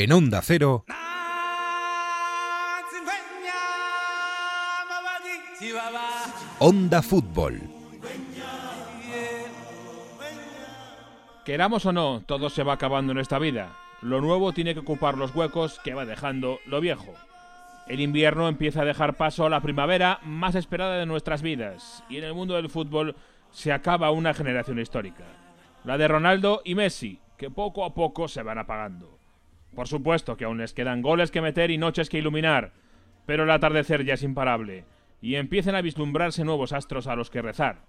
En Onda Cero. Onda Fútbol. Queramos o no, todo se va acabando en esta vida. Lo nuevo tiene que ocupar los huecos que va dejando lo viejo. El invierno empieza a dejar paso a la primavera más esperada de nuestras vidas, y en el mundo del fútbol se acaba una generación histórica. La de Ronaldo y Messi, que poco a poco se van apagando. Por supuesto que aún les quedan goles que meter y noches que iluminar, pero el atardecer ya es imparable, y empiezan a vislumbrarse nuevos astros a los que rezar.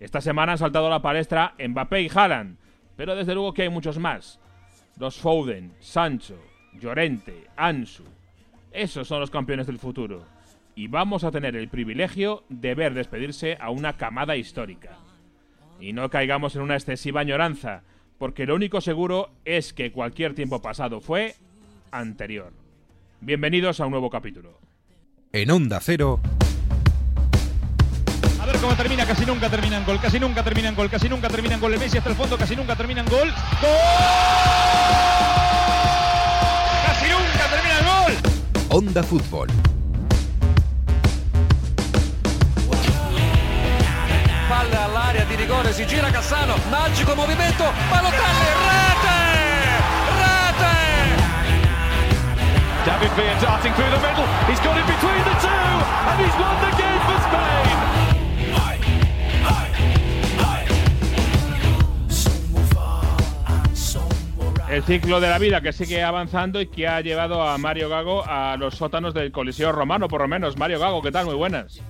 Esta semana han saltado a la palestra Mbappé y Haaland, pero desde luego que hay muchos más. Los Foden, Sancho, Llorente, Ansu. Esos son los campeones del futuro. Y vamos a tener el privilegio de ver despedirse a una camada histórica. Y no caigamos en una excesiva añoranza, porque lo único seguro es que cualquier tiempo pasado fue anterior. Bienvenidos a un nuevo capítulo. En Onda Cero. A ver cómo termina, casi nunca terminan gol, casi nunca terminan gol, casi nunca terminan gol. El Messi hasta el fondo, casi nunca terminan gol. ¡Gol! ¡Casi nunca termina el gol! Onda Fútbol. Palla all'area di rigore, si gira Cassano, magico movimento, Balotelli, rete! Rete! David Villa darting through the middle. He's got it between the two, and he's won the game for Spain. El ciclo de la vida que sigue avanzando y que ha llevado a Mario Gago a los sótanos del Coliseo Romano, por lo menos. Mario Gago, ¿qué tal? Muy buenas.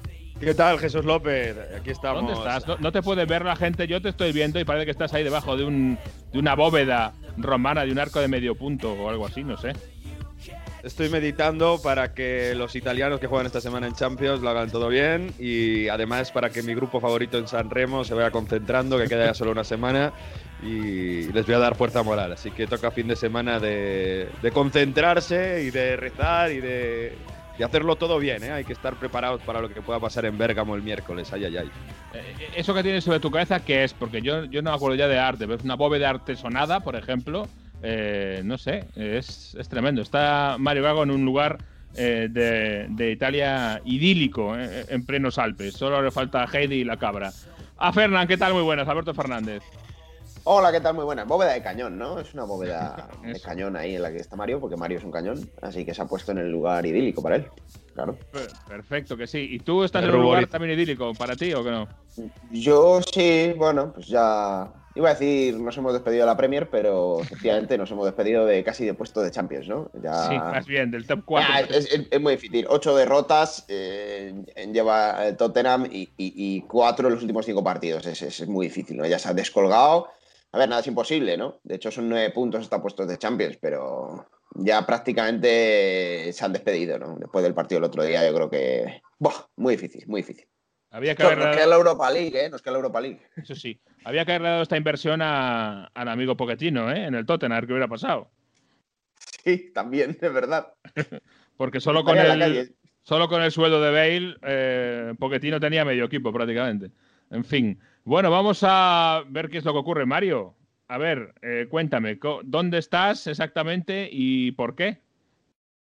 ¿Qué tal, Jesús López? Aquí estamos. ¿Dónde estás? No, no te puede ver la gente, yo te estoy viendo y parece que estás ahí debajo de, un, de una bóveda romana, de un arco de medio punto o algo así, no sé. Estoy meditando para que los italianos que juegan esta semana en Champions lo hagan todo bien y además para que mi grupo favorito en San Remo se vaya concentrando, que queda ya solo una semana y les voy a dar fuerza moral. Así que toca fin de semana de, de concentrarse y de rezar y de, de hacerlo todo bien. ¿eh? Hay que estar preparados para lo que pueda pasar en Bérgamo el miércoles. Ay, ay, ay. Eh, Eso que tienes sobre tu cabeza, ¿qué es? Porque yo, yo no me acuerdo ya de arte. ¿Ves una bóveda artesonada, por ejemplo? Eh, no sé, es, es tremendo. Está Mario Gago en un lugar eh, de, de Italia idílico, eh, en plenos Alpes. Solo le falta Heidi y la cabra. A Fernán, ¿qué tal? Muy buenas, Alberto Fernández. Hola, ¿qué tal? Muy buena. Bóveda de cañón, ¿no? Es una bóveda de cañón ahí en la que está Mario, porque Mario es un cañón, así que se ha puesto en el lugar idílico para él. Claro. Per- Perfecto, que sí. ¿Y tú estás El en un lugar también idílico para ti o que no? Yo sí, bueno, pues ya. Iba a decir, nos hemos despedido de la Premier, pero efectivamente nos hemos despedido de casi de puesto de Champions, ¿no? Ya... Sí, más bien, del top Ya, 4. es, es- es muy difícil. Ocho derrotas eh, lleva el Tottenham y, y- y cuatro en los últimos cinco partidos. Es, es- es muy difícil, ¿no? Ya se ha descolgado. A ver, nada es imposible, ¿no? De hecho, son nueve puntos hasta puestos de Champions, pero ya prácticamente se han despedido, ¿no? Después del partido del otro día, yo creo que. Buah, muy difícil, muy difícil. Había que Nos haberle queda dado, la Europa League, ¿eh? Nos queda la Europa League. eso sí, había que haberle dado esta inversión a- al amigo Pochettino, ¿eh? En el Tottenham, a ver qué hubiera pasado. Sí, también, es verdad. Porque solo con el, solo con el sueldo de Bale, eh, Pochettino tenía medio equipo prácticamente. En fin. Bueno, vamos a ver qué es lo que ocurre, Mario. A ver, eh, cuéntame, ¿dónde estás exactamente y por qué?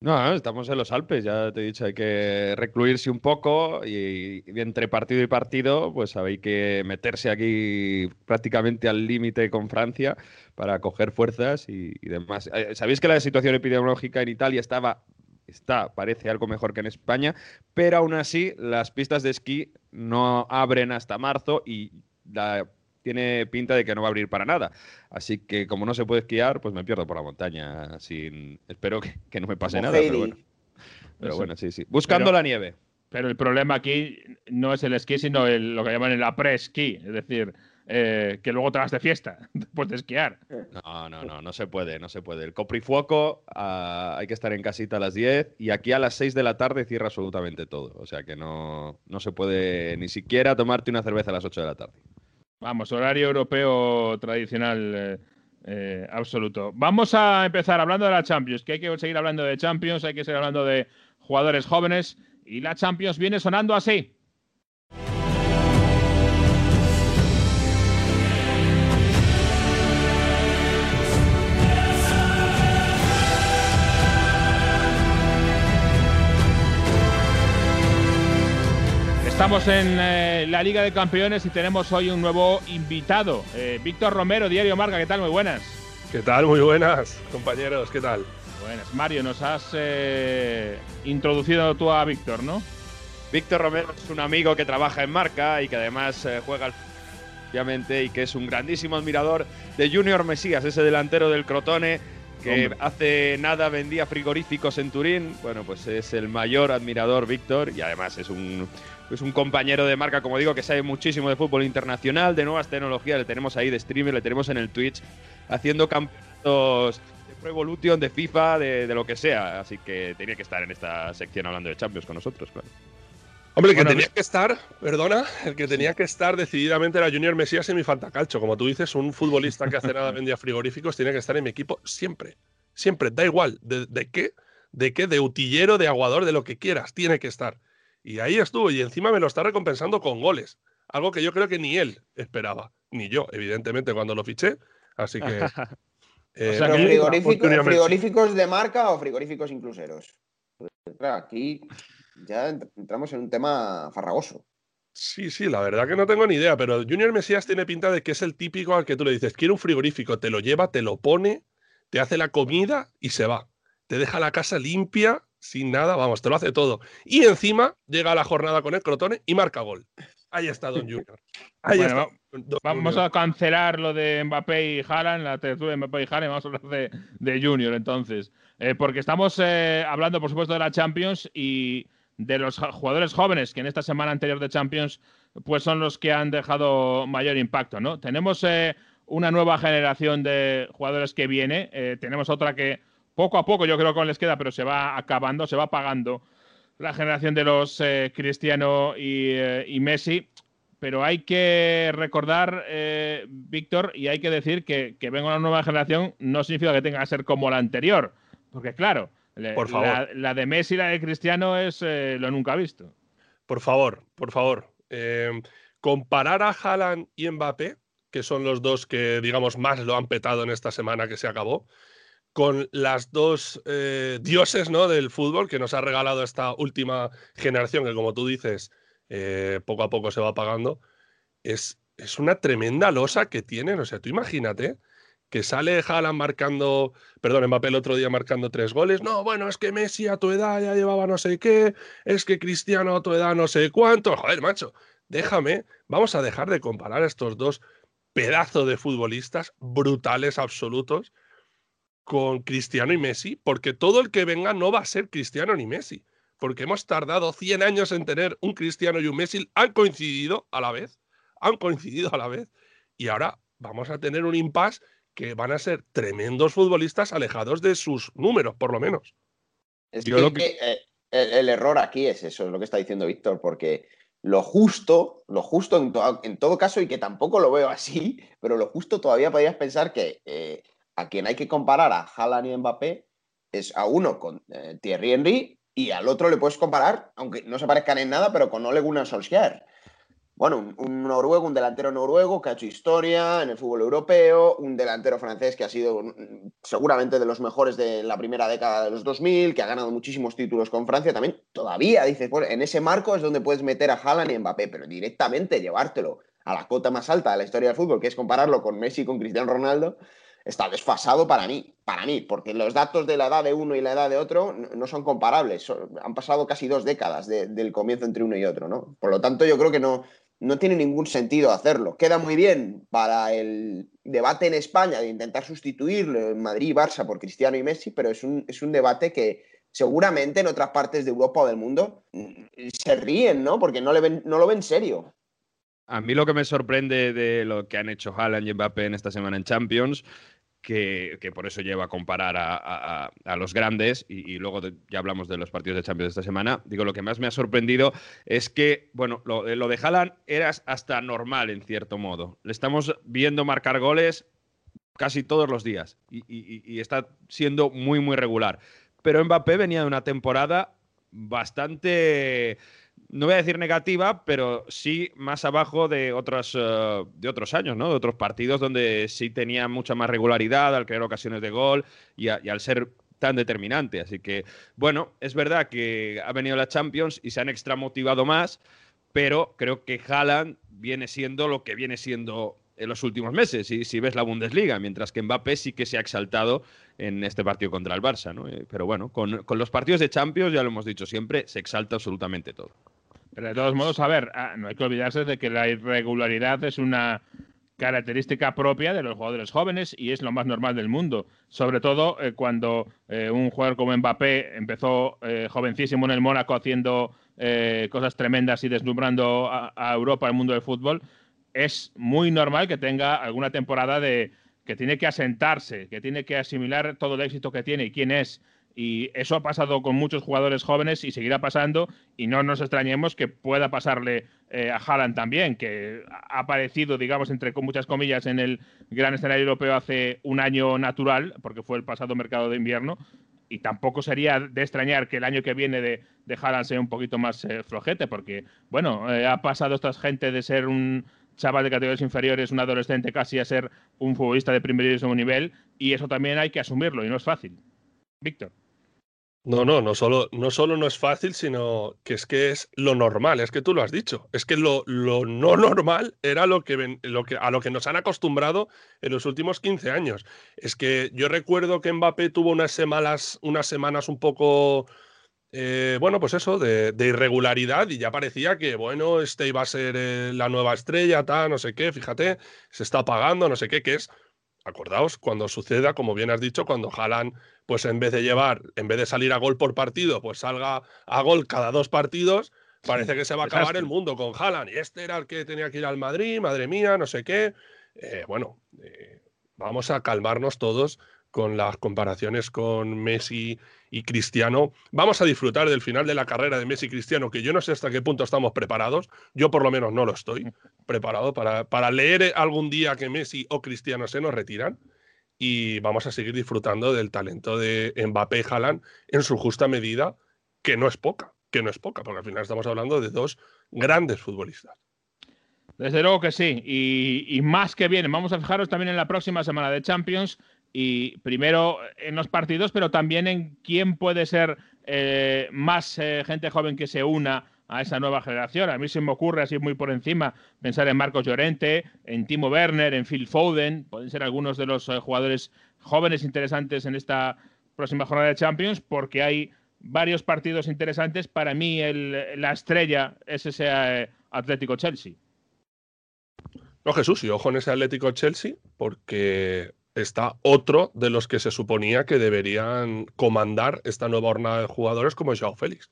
No, estamos en los Alpes, ya te he dicho, hay que recluirse un poco y, y entre partido y partido, pues hay que meterse aquí prácticamente al límite con Francia para coger fuerzas y, y demás. Eh, Sabéis que la situación epidemiológica en Italia estaba, está, parece algo mejor que en España, pero aún así las pistas de esquí no abren hasta marzo y la- tiene pinta de que no va a abrir para nada. Así que como no se puede esquiar, pues me pierdo por la montaña. Sin... Espero que, que no me pase Como nada, pero bueno. Pero Eso. bueno, sí, sí. Buscando Pero- la nieve. Pero el problema aquí no es el esquí, sino el- lo que llaman el après-ski, es decir, eh, que luego te vas de fiesta después de esquiar. No, no, no, no se puede, no se puede. El coprifuoco ah, hay que estar en casita a las 10 y aquí a las 6 de la tarde cierra absolutamente todo. O sea que no, no se puede ni siquiera tomarte una cerveza a las 8 de la tarde. Vamos, horario europeo tradicional eh, eh, absoluto. Vamos a empezar hablando de la Champions, que hay que seguir hablando de Champions, hay que seguir hablando de jugadores jóvenes y la Champions viene sonando así. Estamos en eh, la Liga de Campeones y tenemos hoy un nuevo invitado. Eh, Víctor Romero, Diario Marca, ¿qué tal? Muy buenas. ¿Qué tal? Muy buenas, compañeros, ¿qué tal? Buenas. Mario, nos has eh, introducido tú a Víctor, ¿no? Víctor Romero es un amigo que trabaja en marca y que además eh, juega al obviamente y que es un grandísimo admirador de Junior Mesías, ese delantero del Crotone que Hombre. hace nada vendía frigoríficos en Turín. Bueno, pues es el mayor admirador Víctor y además es un es un compañero de marca, como digo, que sabe muchísimo de fútbol internacional, de nuevas tecnologías, le tenemos ahí de streamer, le tenemos en el Twitch haciendo campeonatos de Pro Evolution, de FIFA, de, de lo que sea, así que tenía que estar en esta sección hablando de Champions con nosotros, claro. Hombre, el que Bueno, tenía que estar, perdona, el que tenía que estar decididamente era Junior Mesías en mi fantacalcho. Como tú dices, un futbolista que hace nada vendía frigoríficos tiene que estar en mi equipo siempre. Siempre, da igual. ¿De, de qué? ¿De qué? De utillero, de aguador, de lo que quieras, tiene que estar. Y ahí estuvo, y encima me lo está recompensando con goles. Algo que yo creo que ni él esperaba, ni yo, evidentemente, cuando lo fiché. Así que. eh, sea Pero que- frigorífico- Junior Mesías. ¿Frigoríficos de marca o frigoríficos incluseros? Pues, claro, aquí ya ent- entramos en un tema farragoso. Sí, sí, la verdad que no tengo ni idea, pero Junior Mesías tiene pinta de que es el típico al que tú le dices, quiero un frigorífico, te lo lleva, te lo pone, te hace la comida y se va. Te deja la casa limpia, sin nada, vamos, te lo hace todo. Y encima llega a la jornada con el Crotone y marca gol. Ahí está Don Junior. Ahí Bueno, está. Don Vamos Junior. a cancelar lo de Mbappé y Haaland, la tertulia de Mbappé y Haaland, vamos a hablar de, de Junior entonces. Eh, porque estamos eh, hablando, por supuesto, de la Champions y de los jugadores jóvenes que en esta semana anterior de Champions pues son los que han dejado mayor impacto, ¿no? Tenemos eh, una nueva generación de jugadores que viene, tenemos otra que poco a poco yo creo que les queda, pero se va acabando, se va apagando la generación de los eh, Cristiano y, eh, y Messi. Pero hay que recordar, eh, Víctor, y hay que decir que, que venga una nueva generación no significa que tenga que ser como la anterior. Porque, claro, le- Por favor. La, la de Messi y la de Cristiano es lo nunca visto. Por favor, por favor. comparar a Haaland y Mbappé, que son los dos que, digamos, más lo han petado en esta semana que se acabó, con las dos eh, dioses ¿no? del fútbol que nos ha regalado esta última generación, que como tú dices, eh, poco a poco se va apagando, es, es una tremenda losa que tienen. O sea, tú imagínate que sale Haaland marcando, perdón, Mbappé el otro día marcando tres goles. No, bueno, es que Messi a tu edad ya llevaba no sé qué, es que Cristiano a tu edad no sé cuánto. Joder, macho, déjame, vamos a dejar de comparar a estos dos pedazos de futbolistas brutales absolutos con Cristiano y Messi, porque todo el que venga no va a ser Cristiano ni Messi, porque hemos tardado 100 años en tener un Cristiano y un Messi, han coincidido a la vez, han coincidido a la vez, y ahora vamos a tener un impasse que van a ser tremendos futbolistas alejados de sus números, por lo menos. Es Yo que, lo que- eh, el, el error aquí es eso, es lo que está diciendo Víctor, porque lo justo, lo justo en, to- en todo caso, y que tampoco lo veo así, pero lo justo todavía podrías pensar que eh, a quien hay que comparar a Haaland y Mbappé es a uno con eh, Thierry Henry y al otro le puedes comparar, aunque no se parezcan en nada, pero con Ole Gunnar Solskjaer. Bueno, un, noruego, un delantero noruego que ha hecho historia en el fútbol europeo, un delantero francés que ha sido mm, seguramente de los mejores de la primera década de los 2000, que ha ganado muchísimos títulos con Francia también. Todavía dices, bueno, en ese marco es donde puedes meter a Haaland y Mbappé, pero directamente llevártelo a la cota más alta de la historia del fútbol, que es compararlo con Messi y con Cristiano Ronaldo, está desfasado para mí, para mí, porque los datos de la edad de uno y la edad de otro no son comparables. Han pasado casi dos décadas de- del comienzo entre uno y otro, ¿no? Por lo tanto, yo creo que no, no tiene ningún sentido hacerlo. Queda muy bien para el debate en España de intentar sustituirlo en Madrid y Barça por Cristiano y Messi, pero es un, es un debate que seguramente en otras partes de Europa o del mundo mm, se ríen, ¿no? Porque no, le ven, no lo ven serio. A mí lo que me sorprende de lo que han hecho Haaland y Mbappé en esta semana en Champions, que, por eso lleva a comparar a, a- los grandes, y, luego ya hablamos de los partidos de Champions de esta semana, digo, lo que más me ha sorprendido es que, bueno, lo, de- lo de Haaland era hasta normal en cierto modo. Le estamos viendo marcar goles casi todos los días y, y- y está siendo muy, muy regular. Pero Mbappé venía de una temporada bastante no voy a decir negativa, pero sí más abajo de otros, eh, de otros años, ¿no? De otros partidos donde sí tenía mucha más regularidad al crear ocasiones de gol y, al ser tan determinante. Así que, bueno, es verdad que ha venido la Champions y se han extramotivado más, pero creo que Haaland viene siendo lo que viene siendo en los últimos meses, si, si ves la Bundesliga, mientras que Mbappé sí que se ha exaltado en este partido contra el Barça. ¿no? Eh, Pero bueno, con los partidos de Champions, ya lo hemos dicho siempre, se exalta absolutamente todo. Pero de todos modos, a ver, ah, no hay que olvidarse de que la irregularidad es una característica propia de los jugadores jóvenes y es lo más normal del mundo. Sobre todo eh, cuando eh, un jugador como Mbappé empezó eh, jovencísimo en el Mónaco haciendo cosas tremendas y deslumbrando a, a Europa, al mundo del fútbol, es muy normal que tenga alguna temporada de que tiene que asentarse, que tiene que asimilar todo el éxito que tiene y quién es. Y eso ha pasado con muchos jugadores jóvenes y seguirá pasando. Y no nos extrañemos que pueda pasarle eh, a Haaland también, que ha aparecido, digamos, entre muchas comillas, en el gran escenario europeo hace un año natural, porque fue el pasado mercado de invierno. Y tampoco sería de extrañar que el año que viene de, de Haaland sea un poquito más eh, flojete, porque, bueno, eh, ha pasado esta gente de ser un chaval de categorías inferiores, un adolescente casi, a ser un futbolista de primerísimo nivel. Y eso también hay que asumirlo y no es fácil. Víctor. No, no, no solo, no solo no es fácil, sino que es que es lo normal, es que tú lo has dicho, es que lo, lo no normal era lo que, lo que, a lo que nos han acostumbrado en los últimos 15 años. Es que yo recuerdo que Mbappé tuvo unas semanas, unas semanas un poco, eh, bueno, pues eso, de, de irregularidad y ya parecía que, bueno, este iba a ser eh, la nueva estrella, tal, no sé qué, fíjate, se está apagando, no sé qué, que es, acordaos, cuando suceda, como bien has dicho, cuando Haaland pues en vez de llevar, en vez de salir a gol por partido, pues salga a gol cada dos partidos, parece que se va a acabar el mundo con Haaland. Y este era el que tenía que ir al Madrid, madre mía, no sé qué. Eh, bueno, eh, vamos a calmarnos todos con las comparaciones con Messi y Cristiano. Vamos a disfrutar del final de la carrera de Messi y Cristiano, que yo no sé hasta qué punto estamos preparados. Yo por lo menos no lo estoy preparado para, para leer algún día que Messi o Cristiano se nos retiran y vamos a seguir disfrutando del talento de Mbappé y Haaland en su justa medida, que no es poca, que no es poca, porque al final estamos hablando de dos grandes futbolistas. Desde luego que sí, y, más que bien. Vamos a fijaros también en la próxima semana de Champions y primero en los partidos, pero también en quién puede ser eh, más eh, gente joven que se una a esa nueva generación. A mí se me ocurre así muy por encima pensar en Marcos Llorente, en Timo Werner, en Phil Foden, pueden ser algunos de los eh, jugadores jóvenes interesantes en esta próxima jornada de Champions, porque hay varios partidos interesantes. Para mí el- la estrella es ese eh, Atlético Chelsea. No, Jesús, y ojo en ese Atlético Chelsea, porque está otro de los que se suponía que deberían comandar esta nueva jornada de jugadores como Joao Félix.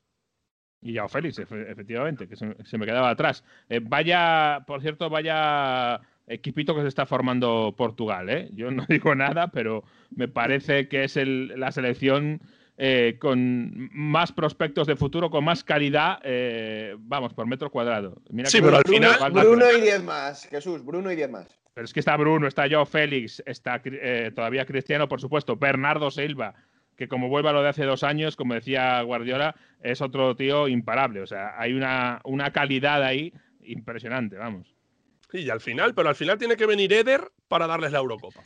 Y Yao Félix, efe- efectivamente, que se, se me quedaba atrás. Eh, vaya, por cierto, vaya equipito que se está formando Portugal. ¿eh? Yo no digo nada, pero me parece que es el- la selección eh, con más prospectos de futuro, con más calidad, eh, vamos, por metro cuadrado. Mira Sí, que pero al final- Bruno y 10 más, Jesús, Bruno y 10 más. Pero es que está Bruno, está Joao Félix, está eh, todavía Cristiano, por supuesto, Bernardo Silva, que como vuelva lo de hace dos años, como decía Guardiola, es otro tío imparable. O sea, hay una, una calidad ahí impresionante, vamos. Sí, y al final, pero al final tiene que venir Eder para darles la Eurocopa.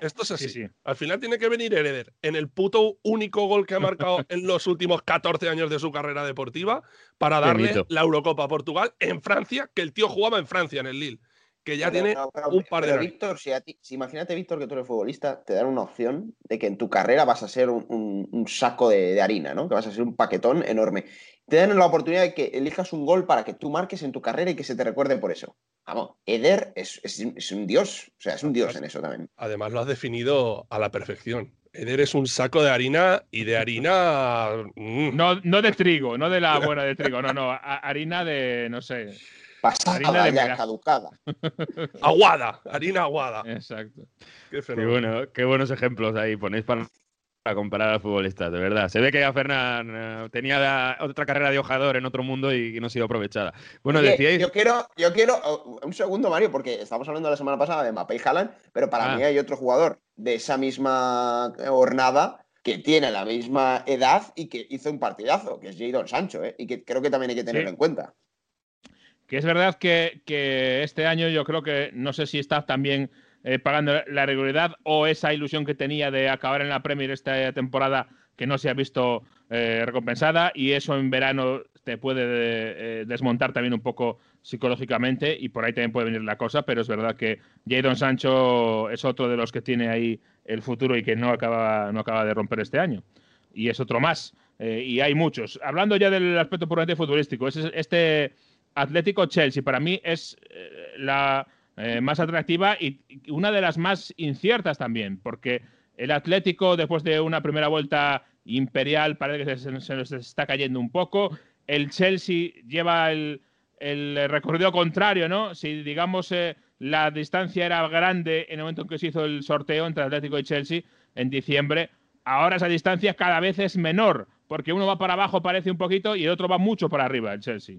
Esto es así. Sí, sí. Al final tiene que venir Eder en el puto único gol que ha marcado en los últimos 14 años de su carrera deportiva para darle la Eurocopa a Portugal en Francia, que el tío jugaba en Francia, en el Lille, que ya Pero- tiene pero- un par de pero. Víctor, si, a ti- si imagínate, Víctor, que tú eres futbolista, te dan una opción de que en tu carrera vas a ser un, un- un saco de, de harina, ¿no? Que vas a ser un paquetón enorme. Te dan la oportunidad de que elijas un gol para que tú marques en tu carrera y que se te recuerde por eso. Vamos, Eder es, es- es un dios, o sea, es un dios en eso también. Además, lo has definido a la perfección. Eder es un saco de harina y de harina. mm, No, no de trigo, no de la buena de trigo, no, no, harina de, no sé. Harina Pasada de ya, caducada. Aguada, harina aguada. Exacto. Qué bueno, qué buenos ejemplos ahí ponéis para, para comparar a los futbolistas, de verdad. Se ve que ya Fernán eh, tenía la- otra carrera de hojador en otro mundo y, no ha sido aprovechada. Bueno, Oye, decíais. Yo quiero, yo quiero, oh, un segundo, Mario, porque estamos hablando la semana pasada de Mbappé y Haaland, pero para Ah. mí hay otro jugador de esa misma jornada que tiene la misma edad y que hizo un partidazo, que es Jadon Sancho, ¿eh? y que creo que también hay que tenerlo Sí. en cuenta. Que es verdad que, que este año yo creo que no sé si está también eh, pagando la regularidad o esa ilusión que tenía de acabar en la Premier esta temporada que no se ha visto eh, recompensada y eso en verano te puede eh, desmontar también un poco psicológicamente y por ahí también puede venir la cosa, pero es verdad que Jadon Sancho es otro de los que tiene ahí el futuro y que no acaba, no acaba de romper este año. Y es otro más. Y hay muchos. Hablando ya del aspecto puramente futbolístico, este Atlético Chelsea para mí es eh, la más atractiva y una de las más inciertas también, porque el Atlético, después de una primera vuelta imperial, parece que se, nos está cayendo un poco. El Chelsea lleva el, recorrido contrario, ¿no? Si, digamos, eh, la distancia era grande en el momento en que se hizo el sorteo entre Atlético y Chelsea en diciembre, ahora esa distancia cada vez es menor, porque uno va para abajo, parece un poquito, y el otro va mucho para arriba, el Chelsea.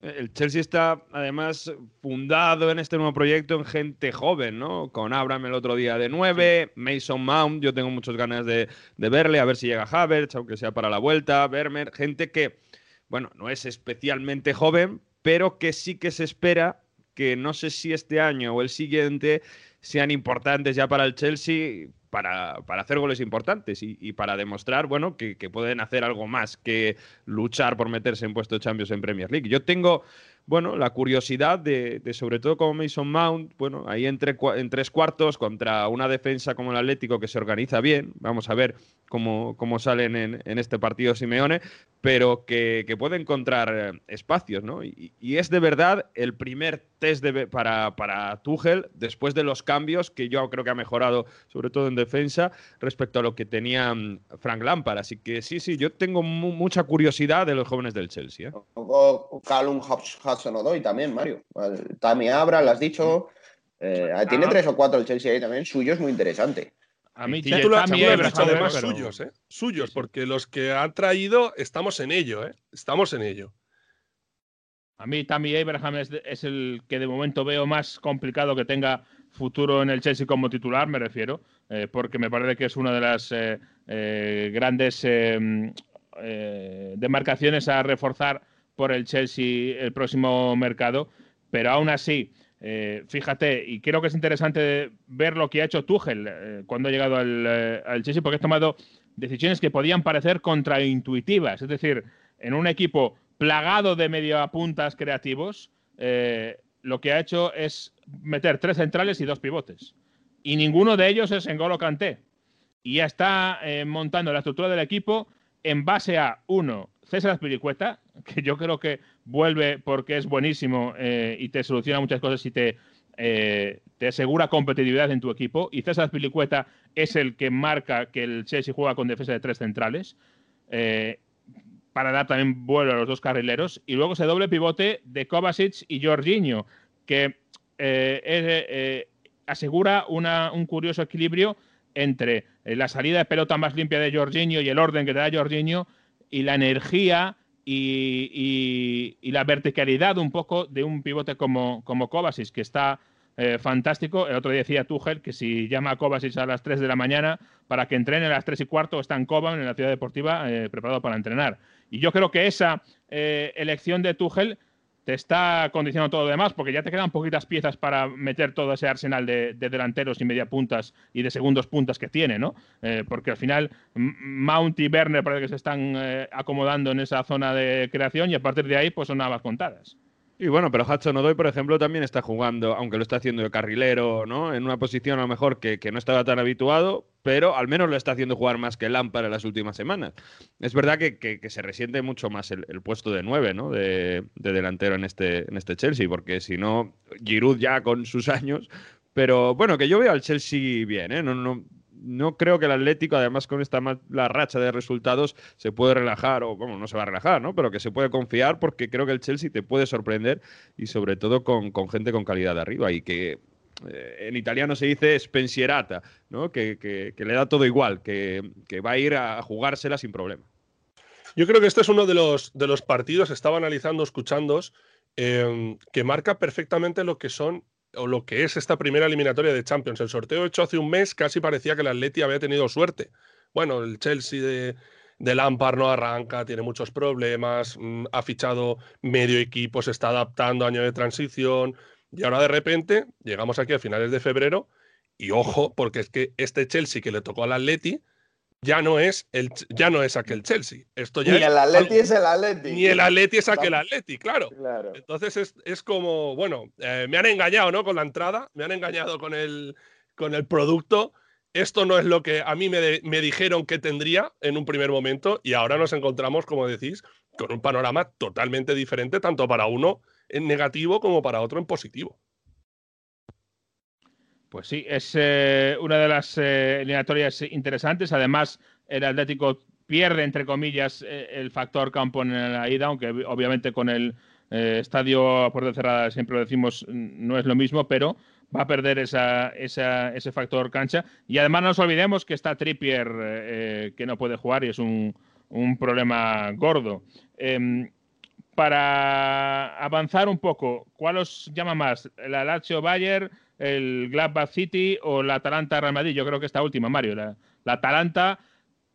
El Chelsea está además fundado en este nuevo proyecto en gente joven, ¿no? Con Abraham el otro día de 9, Mason Mount, yo tengo muchas ganas de, verle, a ver si llega Havertz, aunque sea para la vuelta, Vermeer, gente que, bueno, no es especialmente joven, pero que sí que se espera que no sé si este año o el siguiente sean importantes ya para el Chelsea para, hacer goles importantes y, para demostrar, bueno, que, pueden hacer algo más que luchar por meterse en puesto de Champions en Premier League. Yo tengo, bueno, la curiosidad de, sobre todo como Mason Mount, bueno, ahí entre, en tres cuartos contra una defensa como el Atlético que se organiza bien, vamos a ver cómo, cómo salen en, este partido Simeone, pero que, puede encontrar eh, espacios, ¿no? Y, es de verdad el primer test para, para Tuchel después de los cambios que yo creo que ha mejorado, sobre todo en defensa, respecto a lo que tenía mm, Frank Lampard. Así que sí, sí, yo tengo mucha curiosidad de los jóvenes del Chelsea. ¿eh? O, Hudson-Odoi también, Mario. Tammy Abra, lo has dicho. Eh, tiene tres o cuatro el Chelsea ahí también. Suyo es muy interesante. A mí tú lo, has dicho además suyos, ¿eh? Suyos, porque los que han traído estamos en ello, ¿eh? Estamos en ello. A mí Tammy Abraham es, el que de momento veo más complicado que tenga futuro en el Chelsea como titular, me refiero, eh, porque me parece que es una de las eh, eh, grandes demarcaciones a reforzar por el Chelsea el próximo mercado, pero aún así eh, fíjate, y creo que es interesante ver lo que ha hecho Tuchel eh, cuando ha llegado eh, al, Chelsea, porque ha tomado decisiones que podían parecer contraintuitivas. Es decir, en un equipo plagado de mediapuntas creativos, lo que ha hecho es meter tres centrales y dos pivotes. Y ninguno de ellos es N'Golo Kanté. Y ya está montando la estructura del equipo en base a, uno, César Spiricueta, que yo creo que vuelve porque es buenísimo eh, y te soluciona muchas cosas y te, eh, te asegura competitividad en tu equipo. Y César Spilicueta es el que marca que el Chelsea juega con defensa de tres centrales. Eh, para dar también vuelo a los dos carrileros. Y luego ese doble pivote de Kovacic y Jorginho, que asegura un curioso equilibrio entre la salida de pelota más limpia de Jorginho y el orden que te da Jorginho y la energía y, la verticalidad un poco de un pivote como, como Kovacic, que está eh, fantástico. El otro día decía Tuchel que si llama a Kovacic a las 3 de la mañana para que entrene a las 3 y cuarto, está en Kovac, en la ciudad deportiva, eh, preparado para entrenar. Y yo creo que esa eh, elección de Tuchel te está condicionando todo lo demás, porque ya te quedan poquitas piezas para meter todo ese arsenal de, delanteros y media puntas y de segundos puntas que tiene, ¿no? Eh, porque al final Mount y Werner parece que se están eh, acomodando en esa zona de creación y a partir de ahí pues son nada contadas. Y bueno, pero Hudson Odoi, por ejemplo, también está jugando, aunque lo está haciendo de carrilero, ¿no? En una posición a lo mejor que, no estaba tan habituado, pero al menos lo está haciendo jugar más que Lampard en las últimas semanas. Es verdad que, se resiente mucho más el, puesto de nueve, ¿no? De, delantero en este, en este Chelsea, porque si no, Giroud ya con sus años. Pero bueno, que yo veo al Chelsea bien, ¿eh? No, no, no creo que el Atlético, además con esta la racha de resultados, se puede relajar, o bueno, no se va a relajar, ¿no? Pero que se puede confiar porque creo que el Chelsea te puede sorprender y sobre todo con, gente con calidad de arriba y que eh, en italiano se dice spensierata, ¿no? Que, le da todo igual, que, va a ir a jugársela sin problema. Yo creo que este es uno de los, de los partidos, estaba analizando, escuchando, eh, que marca perfectamente lo que son o lo que es esta primera eliminatoria de Champions. El sorteo hecho hace un mes casi parecía que el Atleti había tenido suerte. Bueno, el Chelsea de, Lampard no arranca, tiene muchos problemas, mm, ha fichado medio equipo, se está adaptando a año de transición y ahora de repente llegamos aquí a finales de febrero y ojo, porque es que este Chelsea que le tocó al Atleti ya no es el ya no es aquel Chelsea. Esto ya Ni el Atleti es el Atleti. Ni el Atleti es aquel Atleti, claro. Claro. Entonces es, es como, bueno, eh, me han engañado, ¿no? Con la entrada, me han engañado con el, con el producto. Esto no es lo que a mí me, de- me dijeron que tendría en un primer momento y ahora nos encontramos, como decís, con un panorama totalmente diferente, tanto para uno en negativo como para otro en positivo. Pues sí, es eh, una de las eh, eliminatorias interesantes. Además, el Atlético pierde, entre comillas, eh, el factor campo en la ida, aunque ob- obviamente con el estadio a puerta cerrada, siempre lo decimos, mm, no es lo mismo, pero va a perder esa, esa- ese factor cancha. Y además no nos olvidemos que está Trippier, que no puede jugar y es un, un problema gordo. Em, para avanzar un poco, ¿cuál os llama más? ¿La Lazio Bayer, el Gladbach City o la Atalanta Real Madrid? Yo creo que esta última, Mario. La, la Atalanta,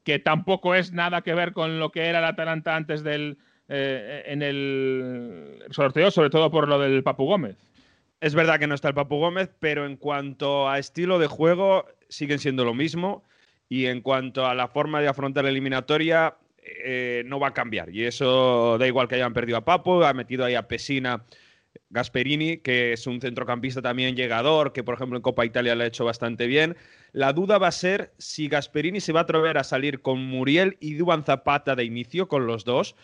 que tampoco es nada que ver con lo que era la Atalanta antes del eh, en el sorteo, sobre todo por lo del Papu Gómez. Es verdad que no está el Papu Gómez, pero en cuanto a estilo de juego, siguen siendo lo mismo. Y en cuanto a la forma de afrontar la eliminatoria, eh, no va a cambiar. Y eso da igual que hayan perdido a Papu, ha metido ahí a Pesina Gasperini, que es un centrocampista también llegador, que por ejemplo en Copa Italia lo ha hecho bastante bien. La duda va a ser si Gasperini se va a atrever a salir con Muriel y Duban Zapata de inicio, con los dos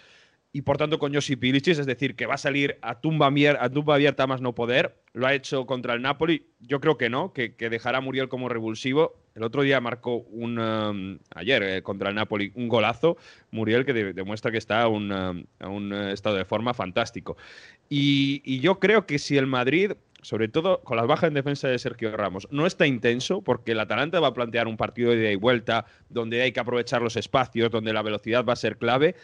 y por tanto con Josip Ilicic, es decir, que va a salir a tumba, a tumba abierta más no poder. Lo ha hecho contra el Napoli. Yo creo que no, que, que dejará a Muriel como revulsivo. El otro día marcó un. um, ayer eh, contra el Napoli un golazo. Muriel que de- demuestra que está a un, um, a un eh, estado de forma fantástico. Y, y yo creo que si el Madrid, sobre todo con las bajas en defensa de Sergio Ramos, no está intenso, porque el Atalanta va a plantear un partido de ida y vuelta, donde hay que aprovechar los espacios, donde la velocidad va a ser clave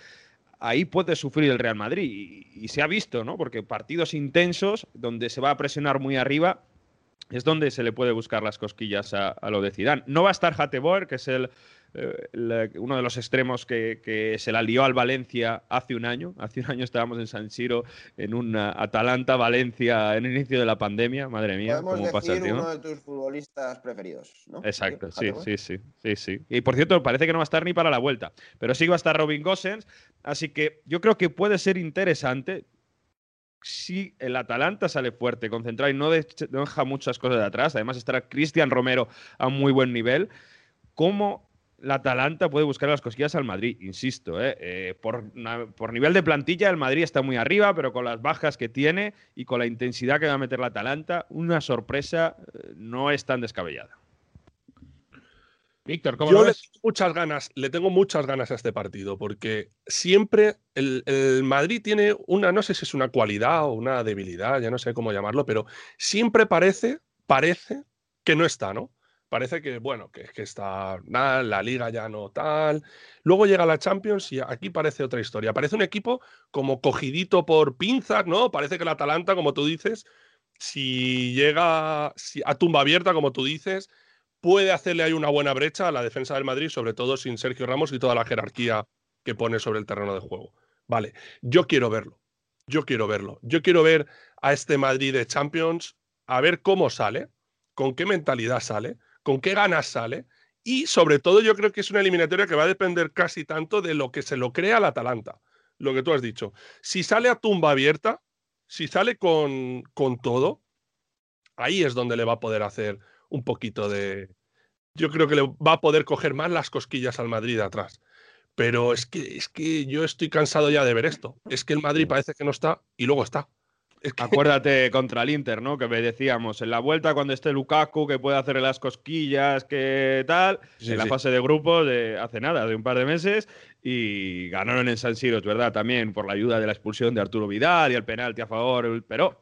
ahí puede sufrir el Real Madrid. Y, se ha visto, ¿no? Porque partidos intensos, donde se va a presionar muy arriba, es donde se le puede buscar las cosquillas a, a lo de Zidane. No va a estar Hateboer, que es el, eh, el- uno de los extremos que, que se la lió al Valencia hace un año. Hace un año estábamos en San Siro en un Atalanta-Valencia en el inicio de la pandemia. Madre mía, Podemos cómo pasa el uno de tus futbolistas preferidos, ¿no? Exacto, sí, sí, sí, sí, sí. Y por cierto, parece que no va a estar ni para la vuelta, pero sí va a estar Robin Gosens, así que yo creo que puede ser interesante si el Atalanta sale fuerte, concentrado y no de- no deja muchas cosas de atrás. Además estará Cristian Romero a muy buen nivel. ¿Cómo la Atalanta puede buscar las cosquillas al Madrid? Insisto, ¿eh? Eh, por nivel de plantilla el Madrid está muy arriba, pero con las bajas que tiene y con la intensidad que va a meter la Atalanta, una sorpresa eh, no es tan descabellada. Víctor, ¿cómo Yo le tengo muchas ganas, le tengo muchas ganas a este partido, porque siempre el, el Madrid tiene una, no sé si es una cualidad o una debilidad, ya no sé cómo llamarlo, pero siempre parece, parece que no está, ¿no? Parece que, bueno, que, que está nada, la liga ya no tal. Luego llega la Champions y aquí parece otra historia. Parece un equipo como cogidito por pinzas, ¿no? Parece que el Atalanta, como tú dices, si llega si- a tumba abierta, como tú dices, puede hacerle ahí una buena brecha a la defensa del Madrid, sobre todo sin Sergio Ramos y toda la jerarquía que pone sobre el terreno de juego. Vale, yo quiero verlo. Yo quiero verlo. Yo quiero ver a este Madrid de Champions, a ver cómo sale, con qué mentalidad sale, con qué ganas sale. Y sobre todo yo creo que es una eliminatoria que va a depender casi tanto de lo que se lo crea al Atalanta. Lo que tú has dicho. Si sale a tumba abierta, si sale con, con todo, ahí es donde le va a poder hacer un poquito de... Yo creo que le va a poder coger más las cosquillas al Madrid de atrás. Pero es que, es que yo estoy cansado ya de ver esto. Es que el Madrid parece que no está y luego está. Es que- Acuérdate contra el Inter, ¿no? Que decíamos, en la vuelta cuando esté Lukaku, que puede hacerle las cosquillas, que tal, Sí, en la sí. fase de grupos de hace nada, de un par de meses, y ganaron en San Siro, es verdad, también por la ayuda de la expulsión de Arturo Vidal y el penalti a favor, pero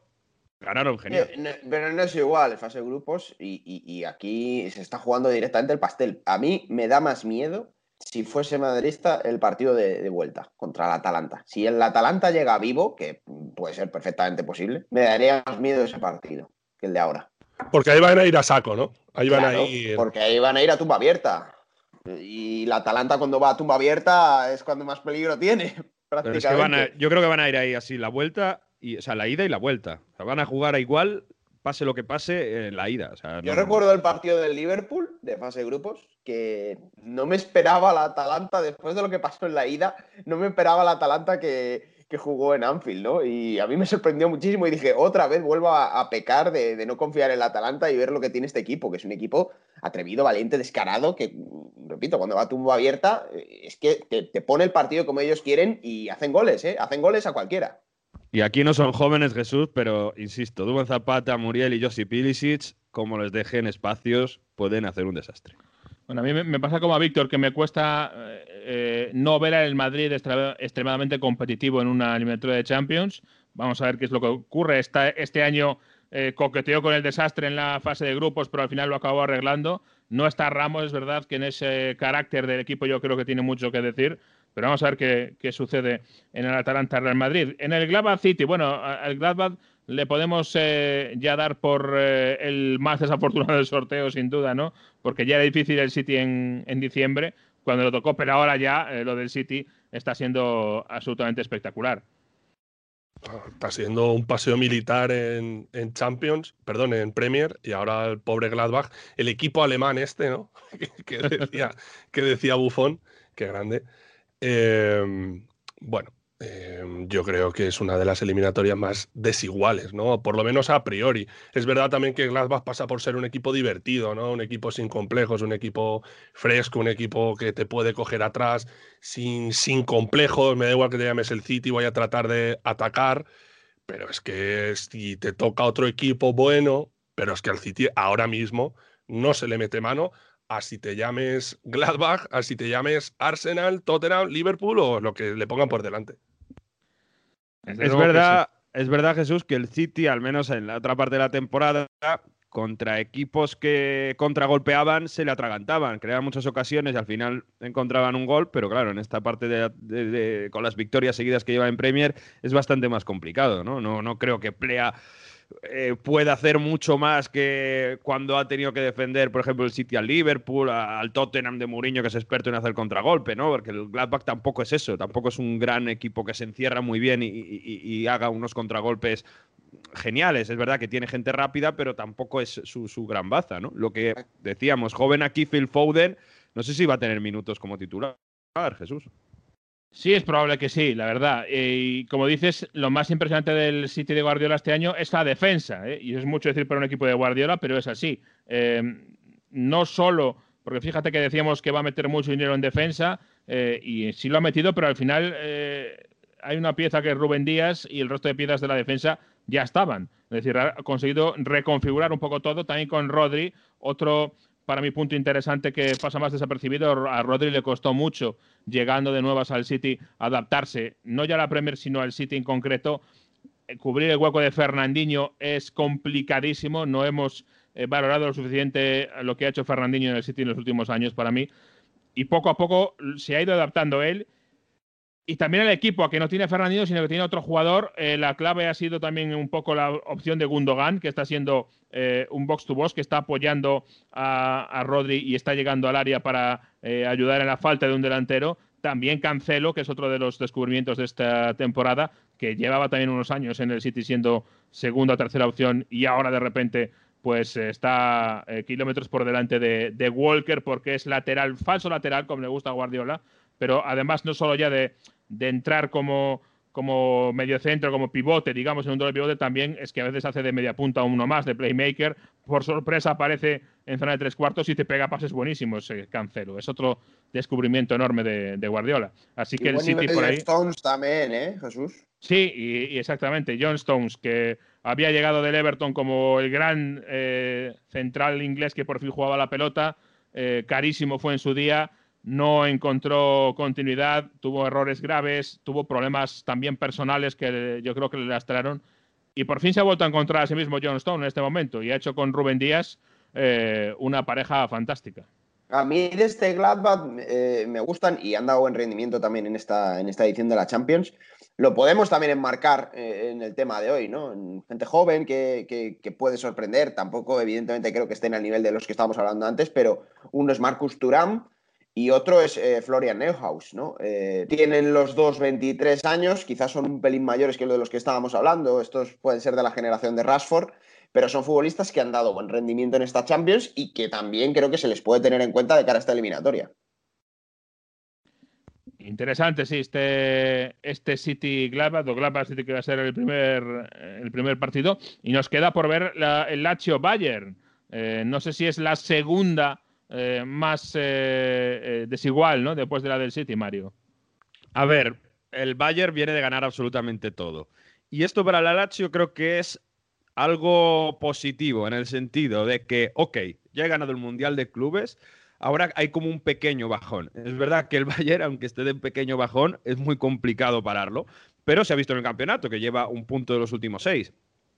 ganaron genial. Eh, no- Pero no es igual, fase de grupos y, y- y aquí se está jugando directamente el pastel. A mí me da más miedo si fuese madridista el partido de, de vuelta contra el Atalanta. Si el Atalanta llega vivo, que puede ser perfectamente posible, me daría más miedo ese partido que el de ahora. Porque ahí van a ir a saco, ¿no? Ahí van Claro, a ir. Porque ahí van a ir a tumba abierta. Y la Atalanta cuando va a tumba abierta es cuando más peligro tiene. Pero es que van a- prácticamente. yo creo que van a ir ahí así, la vuelta, y, o sea, la ida y la vuelta. O sea, van a jugar a igual pase lo que pase, en la ida. O sea, Yo no- recuerdo el partido del Liverpool de fase de grupos que no me esperaba la Atalanta después de lo que pasó en la ida, no me esperaba la Atalanta que, que jugó en Anfield, ¿no? Y a mí me sorprendió muchísimo y dije, otra vez vuelvo a, a pecar de, de no confiar en la Atalanta y ver lo que tiene este equipo, que es un equipo atrevido, valiente, descarado, que, repito, cuando va a tumbo abierta, eh, es que te, te pone el partido como ellos quieren y hacen goles, ¿eh? Hacen goles a cualquiera. Y aquí no son jóvenes, Jesús, pero insisto, Dubán Zapata, Muriel y Josip Pilisic, como les dejen espacios, pueden hacer un desastre. Bueno, a mí me, pasa como a Víctor, que me cuesta eh, eh, no ver al Madrid extremadamente competitivo en una eliminatoria de Champions. Vamos a ver qué es lo que ocurre. Este año eh, coqueteó con el desastre en la fase de grupos, pero al final lo acabó arreglando. No está Ramos, es verdad que en ese carácter del equipo yo creo que tiene mucho que decir. Pero vamos a ver qué, qué sucede en el Atalanta Real Madrid. En el Gladbach City, bueno, al Gladbach le podemos eh, ya dar por eh, el más desafortunado del sorteo, sin duda, ¿no? Porque ya era difícil el City en, en diciembre, cuando lo tocó, pero ahora ya eh, lo del City está siendo absolutamente espectacular. Está siendo un paseo militar en, en Champions, perdón, en Premier, y ahora el pobre Gladbach, el equipo alemán este, ¿no? que, decía, que decía Buffon, qué grande. Eh, bueno, eh, yo creo que es una de las eliminatorias más desiguales, ¿no? Por lo menos a priori. Es verdad también que Gladbach pasa por ser un equipo divertido, ¿no? Un equipo sin complejos, un equipo fresco, un equipo que te puede coger atrás sin, sin complejos. Me da igual que te llames el City, voy a tratar de atacar. Pero es que si te toca otro equipo bueno, pero es que al City ahora mismo no se le mete mano a si te llames Gladbach, a si te llames Arsenal, Tottenham, Liverpool o lo que le pongan por delante. Desde Es verdad, es verdad, Jesús, que el City, al menos en la otra parte de la temporada, contra equipos que contragolpeaban, se le atragantaban, creaban muchas ocasiones y al final encontraban un gol, pero claro, en esta parte de, de- de- con las victorias seguidas que lleva en Premier es bastante más complicado, ¿no? No, no creo que Plea eh, pueda hacer mucho más que cuando ha tenido que defender, por ejemplo, el City al Liverpool, al Tottenham de Mourinho, que es experto en hacer contragolpe, ¿no? Porque el Gladbach tampoco es eso, tampoco es un gran equipo que se encierra muy bien y, haga unos contragolpes geniales. Es verdad que tiene gente rápida, pero tampoco es su, su gran baza, ¿no? Lo que decíamos, joven aquí Phil Foden, no sé si va a tener minutos como titular, Jesús. Sí, es probable que sí, la verdad. Eh, Y como dices, lo más impresionante del City de Guardiola este año es la defensa. ¿eh? Y es mucho decir para un equipo de Guardiola, pero es así. Eh, no solo, porque fíjate que decíamos que va a meter mucho dinero en defensa, eh, y sí lo ha metido, pero al final hay una pieza que es Rubén Díaz y el resto de piezas de la defensa ya estaban. Es decir, ha conseguido reconfigurar un poco todo, también con Rodri, otro para mi punto interesante que pasa más desapercibido, a Rodri le costó mucho llegando de nuevas al City adaptarse, no ya a la Premier, sino al City en concreto. Eh, Cubrir el hueco de Fernandinho es complicadísimo, no hemos eh, valorado lo suficiente lo que ha hecho Fernandinho en el City en los últimos años para mí. Y poco a poco se ha ido adaptando él y también el equipo, a que no tiene Fernandinho, sino que tiene otro jugador. Eh, la clave ha sido también un poco la opción de Gundogan, que está siendo eh, un box to box, que está apoyando a, a Rodri y está llegando al área para eh, ayudar en la falta de un delantero. También Cancelo, que es otro de los descubrimientos de esta temporada, que llevaba también unos años en el City siendo segunda o tercera opción y ahora de repente pues está eh, kilómetros por delante de, de Walker porque es lateral, falso lateral, como le gusta a Guardiola, pero además no solo ya de, de entrar como, como mediocentro, como pivote, digamos, en un doble pivote, también es que a veces hace de media punta uno más, de playmaker. Por sorpresa aparece en zona de tres cuartos y te pega pases buenísimos, eh, Cancelo. Es otro descubrimiento enorme de, de Guardiola. Así que el City por ahí. Stones también, ¿eh, Jesús? Sí, y, y exactamente. John Stones, que había llegado del Everton como el gran eh, central inglés que por fin jugaba la pelota, eh, carísimo fue en su día, no encontró continuidad, tuvo errores graves, tuvo problemas también personales que yo creo que le lastraron. Y por fin se ha vuelto a encontrar a sí mismo John Stone en este momento y ha hecho con Rubén Díaz eh, una pareja fantástica. A mí de este Gladbach eh, me gustan y han dado buen rendimiento también en esta, en esta edición de la Champions. Lo podemos también enmarcar eh, en el tema de hoy, ¿no? En gente joven que, que- que puede sorprender. Tampoco, evidentemente, creo que estén al nivel de los que estábamos hablando antes, pero uno es Marcus Thuram y otro es eh, Florian Neuhaus, ¿no? Eh, tienen los dos 23 años, quizás son un pelín mayores que los de los que estábamos hablando, estos pueden ser de la generación de Rashford, pero son futbolistas que han dado buen rendimiento en esta Champions y que también creo que se les puede tener en cuenta de cara a esta eliminatoria. Interesante, sí, este, este City Gladbach, o Gladbach City que va a ser el primer, el primer partido. Y nos queda por ver el Lazio Bayern. Eh, no sé si es la segunda eh, más eh, desigual, ¿no? Después de la del City, Mario. A ver, el Bayern viene de ganar absolutamente todo. Y esto para la Lazio creo que es algo positivo en el sentido de que, ok, ya he ganado el Mundial de Clubes, ahora hay como un pequeño bajón. Es verdad que el Bayern, aunque esté de un pequeño bajón, es muy complicado pararlo, pero se ha visto en el campeonato que lleva un punto de los últimos seis.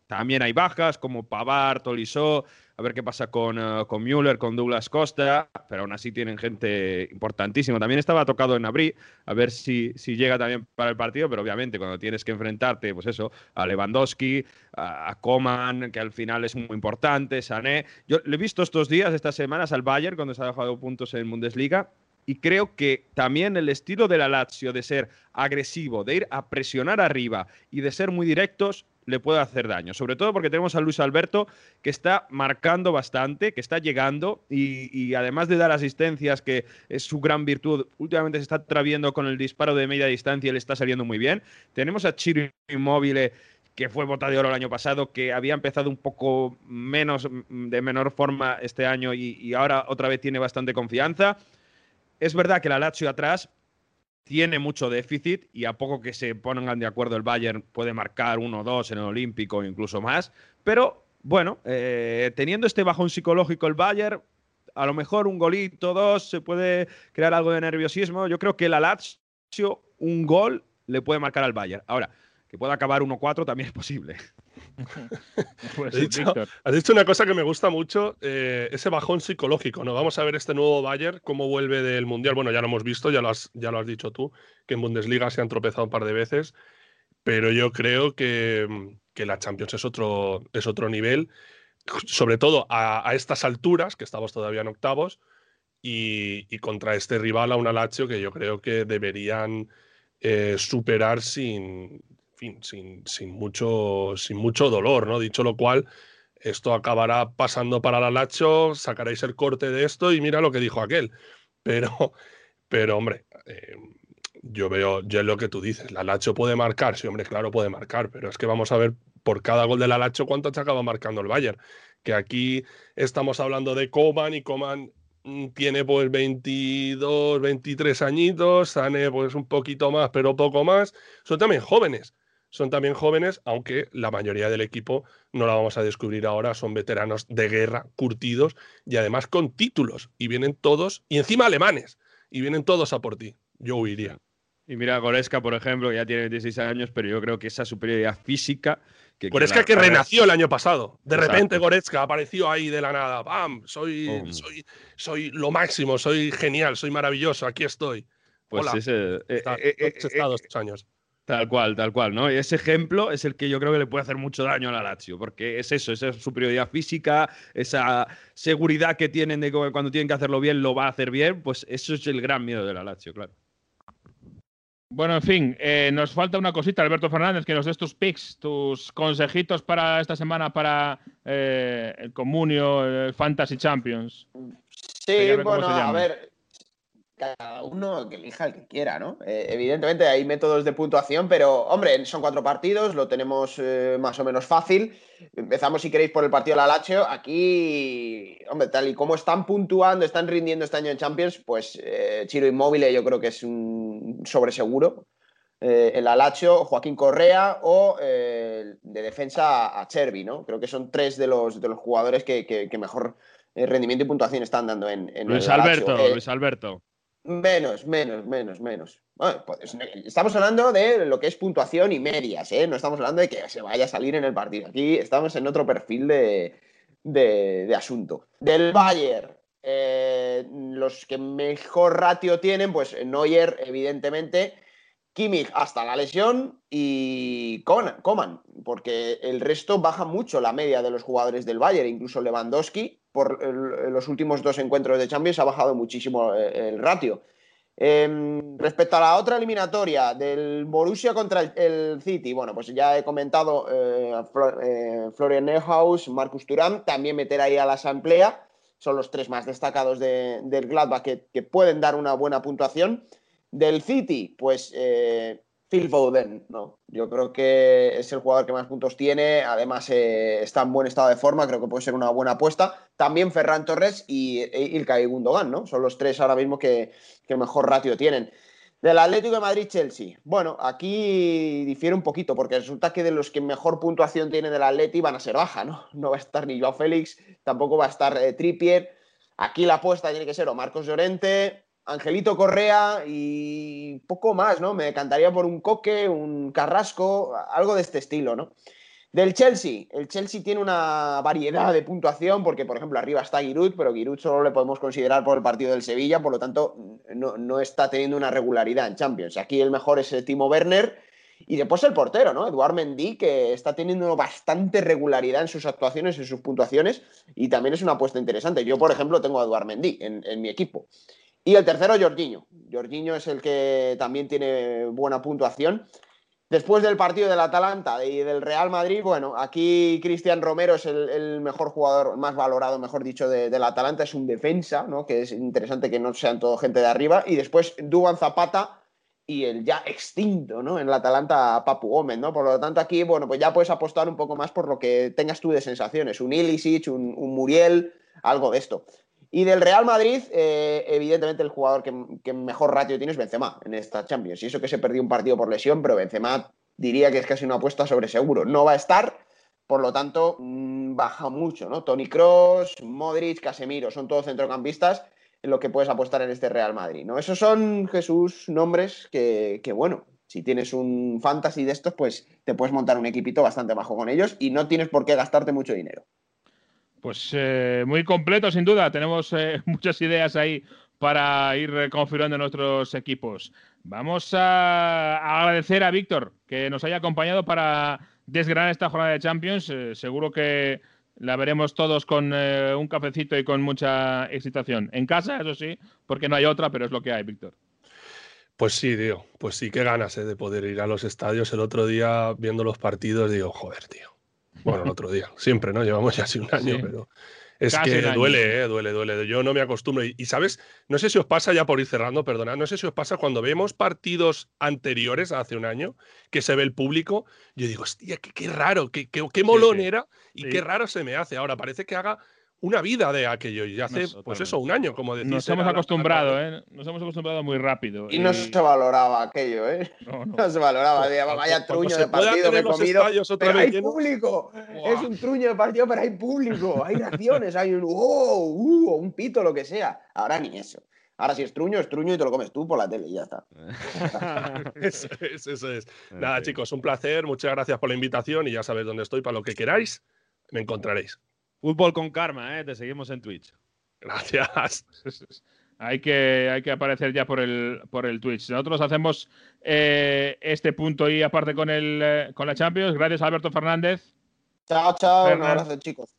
También hay bajas como Pavard, Tolisso, a ver qué pasa con, uh, con Müller, con Douglas Costa, pero aún así tienen gente importantísima. También estaba tocado en Abrí, a ver si, si llega también para el partido, pero obviamente cuando tienes que enfrentarte, pues eso, a Lewandowski, a, Coman, que al final es muy importante, Sané. Yo le he visto estos días, estas semanas al Bayern, cuando se ha dejado puntos en Bundesliga, y creo que también el estilo de la Lazio de ser agresivo, de ir a presionar arriba y de ser muy directos, le puede hacer daño. Sobre todo porque tenemos a Luis Alberto que está marcando bastante, que está llegando y, además de dar asistencias, que es su gran virtud, últimamente se está atraviendo con el disparo de media distancia y le está saliendo muy bien. Tenemos a Chiro Inmóvil que fue bota de oro el año pasado, que había empezado un poco menos, de menor forma este año y, y ahora otra vez tiene bastante confianza. Es verdad que la Lazio atrás tiene mucho déficit y a poco que se pongan de acuerdo el Bayern puede marcar uno o dos en el Olímpico incluso más. Pero bueno, eh, teniendo este bajón psicológico el Bayern, a lo mejor un golito, dos, se puede crear algo de nerviosismo. Yo creo que la Lazio, un gol le puede marcar al Bayern. Ahora, que pueda acabar 1-4 también es posible. Pues has, dicho, una cosa que me gusta mucho, eh, ese bajón psicológico, ¿no? Vamos a ver este nuevo Bayern, cómo vuelve del Mundial. Bueno, ya lo hemos visto, ya lo has, ya lo has dicho tú, que en Bundesliga se han tropezado un par de veces, pero yo creo que, que la Champions es otro, es otro nivel, sobre todo a, estas alturas, que estamos todavía en octavos, y, y, contra este rival, a una Lazio, que yo creo que deberían eh, superar sin, sin mucho dolor, ¿no? Dicho lo cual, esto acabará pasando para la Lacho, sacaréis el corte de esto y mira lo que dijo aquel. Pero, pero hombre, eh, yo veo, yo es lo que tú dices, la Lacho puede marcar, sí, hombre, claro, puede marcar, pero es que vamos a ver por cada gol de la Lacho cuánto se acaba marcando el Bayern. Que aquí estamos hablando de Coman y Coman mm, tiene pues 22, 23 añitos, Sane pues un poquito más, pero poco más. Son también jóvenes son también jóvenes, aunque la mayoría del equipo no la vamos a descubrir ahora, son veteranos de guerra, curtidos y además con títulos. Y vienen todos, y encima alemanes, y vienen todos a por ti. Yo huiría. Y mira, Goretzka, por ejemplo, que ya tiene 16 años, pero yo creo que esa superioridad física. Que, Goretzka que, renació el año pasado. De repente Goretzka apareció ahí de la nada. ¡Bam! Soy, soy, soy lo máximo, soy genial, soy maravilloso, aquí estoy. Pues Hola. ese. Eh, eh, eh, estado estos años. Tal cual, tal cual, ¿no? Y ese ejemplo es el que yo creo que le puede hacer mucho daño a la Lazio, porque es eso, esa superioridad física, esa seguridad que tienen de que cuando tienen que hacerlo bien lo va a hacer bien, pues eso es el gran miedo de la Lazio, claro. Bueno, en fin, eh, nos falta una cosita, Alberto Fernández, que nos des tus picks, tus consejitos para esta semana para eh, el Comunio, el Fantasy Champions. Sí, bueno, a ver, cada uno que elija el que quiera, ¿no? Eh, evidentemente hay métodos de puntuación, pero hombre, son cuatro partidos, lo tenemos eh, más o menos fácil. Empezamos, si queréis, por el partido de la Lazio. Aquí, hombre, tal y como están puntuando, están rindiendo este año en Champions, pues eh, Chiro Inmóvil yo creo que es un sobreseguro. el Lazio, Joaquín Correa o de defensa a Chervi, ¿no? Creo que son tres de los, de los jugadores que, mejor rendimiento y puntuación están dando en, en Luis Alberto, Luis Alberto. Menos, menos, menos, menos. Pues, estamos hablando de lo que es puntuación y medias, ¿eh? No estamos hablando de que se vaya a salir en el partido. Aquí estamos en otro perfil de, asunto. Del Bayern, eh, los que mejor ratio tienen, pues Neuer, evidentemente. Kimmich hasta la lesión y Coman, porque el resto baja mucho la media de los jugadores del Bayern, incluso Lewandowski, por los últimos dos encuentros de Champions ha bajado muchísimo eh, el, ratio. Em, respecto a la otra eliminatoria del Borussia contra el, City, bueno, pues ya he comentado eh, eh, Florian Neuhaus, Marcus Thuram, también meter ahí a la asamblea, son los tres más destacados del Gladbach que pueden dar una buena puntuación. Del City, pues eh, Phil ¿no? Yo creo que es el jugador que más puntos tiene, además eh, está en buen estado de forma, creo que puede ser una buena apuesta. También Ferran Torres y e Ilkay Gundogan, ¿no? Son los tres ahora mismo que, mejor ratio tienen. Del Atlético de Madrid-Chelsea. Bueno, aquí difiere un poquito, porque resulta que de los que mejor puntuación tienen del Atlético van a ser baja, ¿no? No va a estar ni Joao Félix, tampoco va a estar eh, Trippier. Aquí la apuesta tiene que ser o Marcos Llorente, Angelito Correa y poco más, ¿no? Me encantaría por un Coque, un Carrasco, algo de este estilo, ¿no? Del Chelsea, el Chelsea tiene una variedad de puntuación porque, por ejemplo, arriba está Giroud, pero Giroud solo le podemos considerar por el partido del Sevilla, por lo tanto, no, está teniendo una regularidad en Champions. Aquí el mejor es el Timo Werner y después el portero, ¿no? Eduard Mendy, que está teniendo bastante regularidad en sus actuaciones, en sus puntuaciones y también es una apuesta interesante. Yo, por ejemplo, tengo a Eduard Mendy en, en mi equipo. Y el tercero, Jorginho. Jorginho es el que también tiene buena puntuación. Después del partido del Atalanta y del Real Madrid, bueno, aquí Cristian Romero es el, mejor jugador, más valorado, mejor dicho, del Atalanta, es un defensa, ¿no? Que es interesante que no sean todo gente de arriba. Y después Duban Zapata y el ya extinto, ¿no? En el Atalanta Papu Gómez, ¿no? Por lo tanto, aquí, bueno, pues ya puedes apostar un poco más por lo que tengas tú de sensaciones. Un Ilisic, un, un Muriel, algo de esto. Y del Real Madrid, eh, evidentemente el jugador que, mejor ratio tiene es Benzema en esta Champions. Y eso que se perdió un partido por lesión, pero Benzema diría que es casi una apuesta sobre seguro. No va a estar, por lo tanto, mm, baja mucho, ¿no? Tony Cross, Modric, Casemiro, son todos centrocampistas en lo que puedes apostar en este Real Madrid, ¿no? Esos son, Jesús, nombres que, que bueno, si tienes un fantasy de estos, pues te puedes montar un equipito bastante bajo con ellos y no tienes por qué gastarte mucho dinero. Pues eh, muy completo, sin duda. Tenemos eh, muchas ideas ahí para ir configurando nuestros equipos. Vamos a agradecer a Víctor que nos haya acompañado para desgranar esta jornada de Champions. Eh, seguro que la veremos todos con un cafecito y con mucha excitación. En casa, eso sí, porque no hay otra, pero es lo que hay, Víctor. Pues sí, tío. Pues sí, qué ganas de poder ir a los estadios. El otro día, viendo los partidos, digo, joder, tío bueno, el otro día, siempre, ¿no? Llevamos ya así un año, pero es que duele, ¿eh? duele, duele. Yo no me acostumbro. Y, sabes, no sé si os pasa ya por ir cerrando, perdona, no sé si os pasa cuando vemos partidos anteriores hace un año que se ve el público, yo digo, hostia, qué, raro, qué, qué, molón era y qué raro se me hace. Ahora parece que haga una vida de aquello. Y hace, pues eso, un año, como decís. Nos hemos acostumbrado, ¿eh? Nos hemos acostumbrado muy rápido. Y, no se valoraba aquello, ¿eh? No, se valoraba. vaya truño de partido me he comido. Pero hay público. Es un truño de partido, pero hay público. Hay reacciones, hay un oh, uh, un pito, lo que sea. Ahora ni eso. Ahora si es truño, es truño y te lo comes tú por la tele y ya está. eso es, eso es. Nada, chicos, un placer. Muchas gracias por la invitación y ya sabéis dónde estoy. Para lo que queráis, me encontraréis. Fútbol con karma, ¿eh? Te seguimos en Twitch. Gracias. hay, que, hay que aparecer ya por el, por el Twitch. Nosotros hacemos eh, este punto y aparte con, el, eh, con la Champions. Gracias, Alberto Fernández. Chao, chao. Un abrazo, chicos.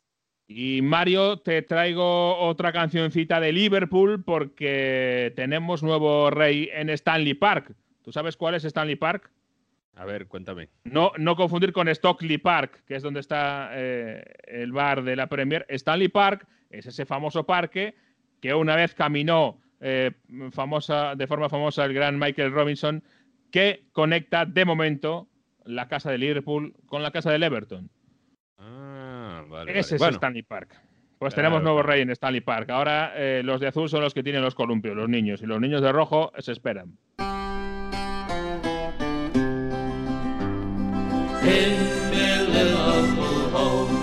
Y Mario, te traigo otra cancioncita de Liverpool porque tenemos nuevo rey en Stanley Park. ¿Tú sabes cuál es Stanley Park? A ver, cuéntame. No, no confundir con Stockley Park, que es donde está eh, el bar de la Premier. Stanley Park es ese famoso parque que una vez caminó eh, famosa, de forma famosa el gran Michael Robinson, que conecta de momento la casa de Liverpool con la casa del Everton. Ah, vale. Ese es Stanley Park. Pues tenemos nuevo rey en Stanley Park. Ahora eh, los de azul son los que tienen los columpios, los niños, y los niños de rojo se esperan. In my Liverpool home.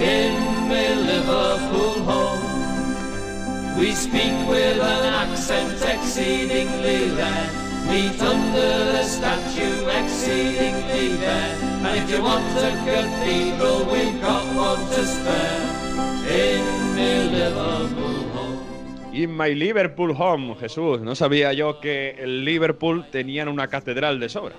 In my Liverpool home, we speak with an accent exceedingly rare. Meet under the statue exceedingly fair. And if you want a cathedral, we've got one to spare. In my Liverpool home. In my Liverpool home, Jesús. No sabía yo que el Liverpool tenían una catedral de sobra.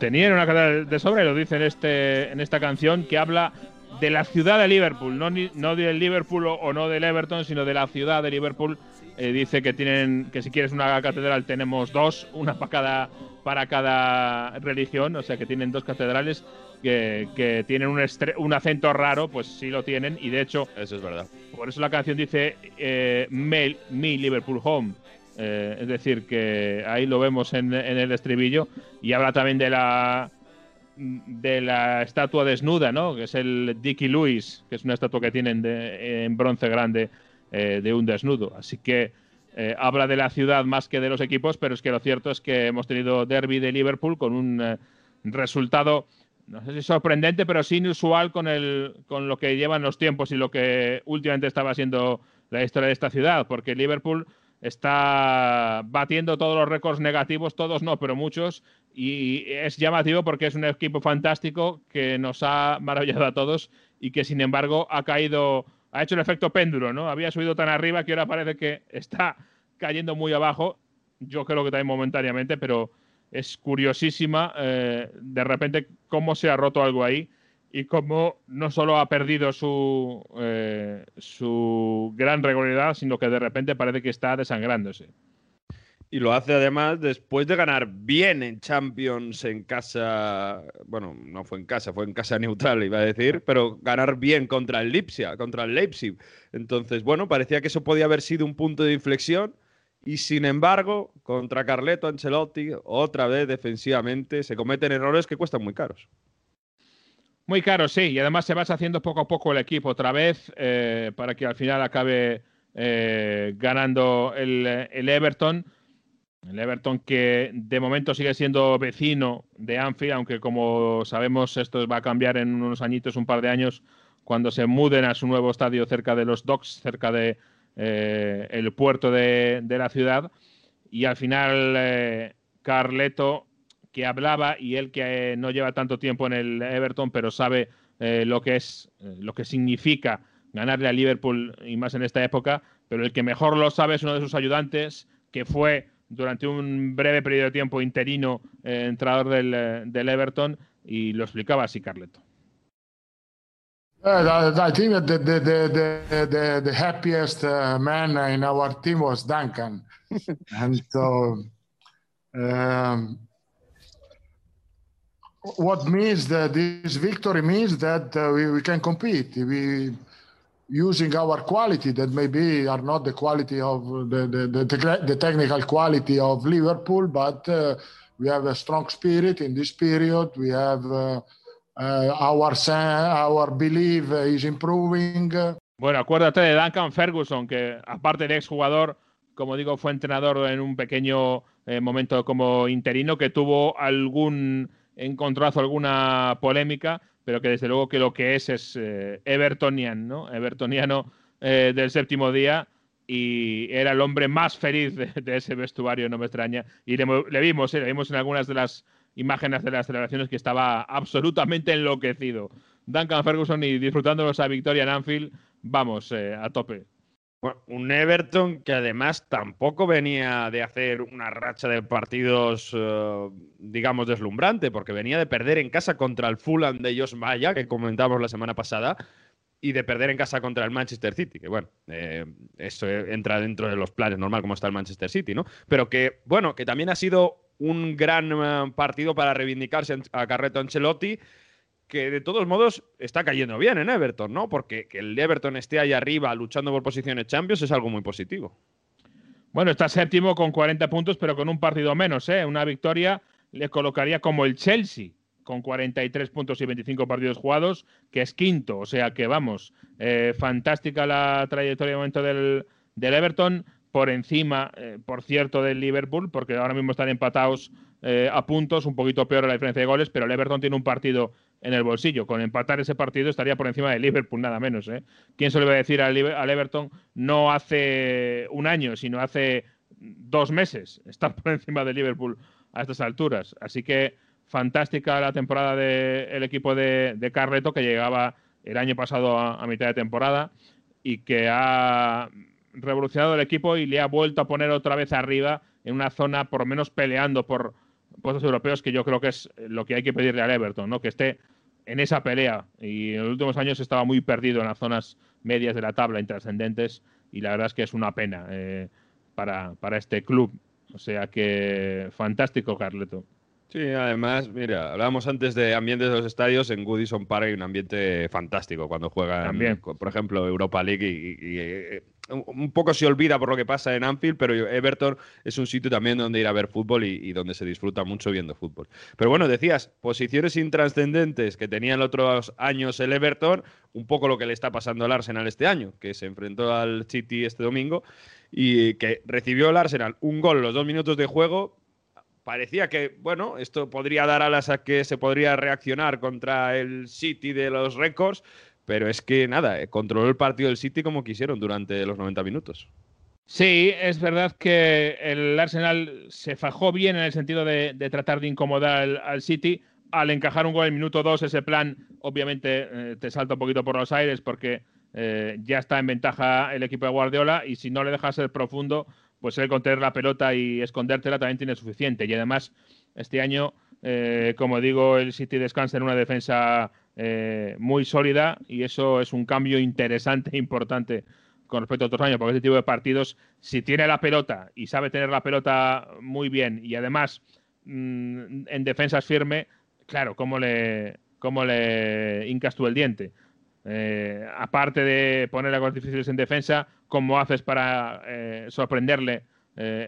Tenían una catedral de sobra y lo dice en, este, en esta canción que habla de la ciudad de Liverpool, no, no del Liverpool o, o no del Everton, sino de la ciudad de Liverpool. Eh, dice que tienen que si quieres una catedral tenemos dos, una para cada para cada religión, o sea que tienen dos catedrales que, que tienen un, estre- un acento raro, pues sí lo tienen y de hecho Eso es verdad. por eso la canción dice eh, me, me Liverpool Home. Eh, es decir, que ahí lo vemos en, el estribillo. Y habla también de la de la estatua desnuda, ¿no? Que es el Dickie Lewis, que es una estatua que tienen de- en bronce grande eh, de un desnudo. Así que eh, habla de la ciudad más que de los equipos, pero es que lo cierto es que hemos tenido derby de Liverpool con un resultado no sé si sorprendente, pero sí inusual con, el, con lo que llevan los tiempos y lo que últimamente estaba siendo la historia de esta ciudad, porque Liverpool está batiendo todos los récords negativos, todos no, pero muchos, y es llamativo porque es un equipo fantástico que nos ha maravillado a todos y que sin embargo ha caído, ha hecho el efecto péndulo, ¿no? Había subido tan arriba que ahora parece que está cayendo muy abajo, yo creo que también momentáneamente, pero es curiosísima eh, de repente cómo se ha roto algo ahí y cómo no solo ha perdido su, eh, su gran regularidad, sino que de repente parece que está desangrándose. Y lo hace además después de ganar bien en Champions en casa. Bueno, no fue en casa, fue en casa neutral, iba a decir, pero ganar bien contra el Lipsia, contra el Leipzig. Entonces, bueno, parecía que eso podía haber sido un punto de inflexión. Y sin embargo, contra Carleto Ancelotti, otra vez defensivamente, se cometen errores que cuestan muy caros. Muy caro, sí, y además se va haciendo poco a poco el equipo otra vez eh, para que al final acabe eh, ganando el, Everton. El Everton que de momento sigue siendo vecino de Anfield, aunque como sabemos esto va a cambiar en unos añitos, un par de años, cuando se muden a su nuevo estadio cerca de los docks, cerca de eh, el puerto de, de la ciudad. Y al final Carleto que hablaba y él que eh, no lleva tanto tiempo en el Everton, pero sabe eh, lo que es, eh, lo que significa ganarle a Liverpool y más en esta época, pero el que mejor lo sabe es uno de sus ayudantes, que fue durante un breve periodo de tiempo interino eh, entrenador del, eh, del Everton, y lo explicaba así Carleto. Uh, I think that the, the, the, the, the, the happiest uh, man in our team was Duncan. and so, um, what means that this victory means that uh, we, we can compete. We using our quality that maybe are not the quality of the, the, the, the technical quality of Liverpool, but uh, we have a strong spirit in this period. We have uh, uh, our our belief is improving. Bueno, acuérdate de Duncan Ferguson, que aparte de exjugador, como digo, fue entrenador en un pequeño eh, momento como interino, que tuvo algún encontrazo, alguna polémica, pero que desde luego que lo que es es eh, Evertonian, ¿no? Evertoniano eh, del séptimo día y era el hombre más feliz de, ese vestuario, no me extraña. Y le, mo- le vimos, eh, le vimos en algunas de las imágenes de las celebraciones que estaba absolutamente enloquecido. Duncan Ferguson y disfrutando esa victoria en Anfield, vamos, eh, a tope. Bueno, un Everton que además tampoco venía de hacer una racha de partidos, eh, digamos, deslumbrante, porque venía de perder en casa contra el Fulham de Jos Maya, que comentábamos la semana pasada, y de perder en casa contra el Manchester City, que bueno, eh, eso entra dentro de los planes normal como está el Manchester City, ¿no? Pero que, bueno, que también ha sido un gran eh, partido para reivindicarse a Carreto Ancelotti, que de todos modos está cayendo bien en Everton, ¿no? Porque que el Everton esté ahí arriba luchando por posiciones Champions es algo muy positivo. Bueno, está séptimo con 40 puntos, pero con un partido menos, ¿eh? Una victoria le colocaría como el Chelsea, con 43 puntos y 25 partidos jugados, que es quinto. O sea que vamos, eh, fantástica la trayectoria de momento del, del Everton, por encima, eh, por cierto, del Liverpool, porque ahora mismo están empatados eh, a puntos, un poquito peor la diferencia de goles, pero el Everton tiene un partido en el bolsillo. Con empatar ese partido estaría por encima del Liverpool, nada menos. ¿eh? ¿Quién se lo iba a decir al, Everton no hace un año, sino hace dos meses? Estar por encima del Liverpool a estas alturas. Así que fantástica la temporada del equipo de, de Carleto, que llegaba el año pasado a, a mitad de temporada y que ha revolucionado el equipo y le ha vuelto a poner otra vez arriba en una zona por menos peleando por puestos europeos que yo creo que es lo que hay que pedirle al Everton, ¿no? Que esté en esa pelea y en los últimos años estaba muy perdido en las zonas medias de la tabla intrascendentes y la verdad es que es una pena eh, para, para este club. O sea que fantástico, Carleto. Sí, además, mira, hablábamos antes de ambientes de los estadios. En Goodison Park hay un ambiente fantástico cuando juegan, También. por ejemplo, Europa League. Y, y, eh, un poco se olvida por lo que pasa en Anfield, pero Everton es un sitio también donde ir a ver fútbol y, donde se disfruta mucho viendo fútbol. Pero bueno, decías, posiciones intrascendentes que tenían otros años el Everton, un poco lo que le está pasando al Arsenal este año, que se enfrentó al City este domingo y que recibió el Arsenal un gol los dos minutos de juego, parecía que, bueno, esto podría dar alas a que se podría reaccionar contra el City de los récords, pero es que nada, eh, controló el partido del City como quisieron durante los 90 minutos. Sí, es verdad que el Arsenal se fajó bien en el sentido de, tratar de incomodar al, City. Al encajar un gol en el minuto 2, ese plan obviamente eh, te salta un poquito por los aires porque eh, ya está en ventaja el equipo de Guardiola y si no le dejas ser profundo, pues el contener la pelota y escondértela también tiene suficiente. Y además, este año, como digo, el City descansa en una defensa eh, muy sólida y eso es un cambio interesante e importante con respecto a otros años, porque este tipo de partidos, si tiene la pelota y sabe tener la pelota muy bien y además mmm, en defensa es firme, claro, ¿cómo le, cómo le hincas tú el diente? Eh, aparte de ponerle a difíciles en defensa, ¿cómo haces para eh, sorprenderle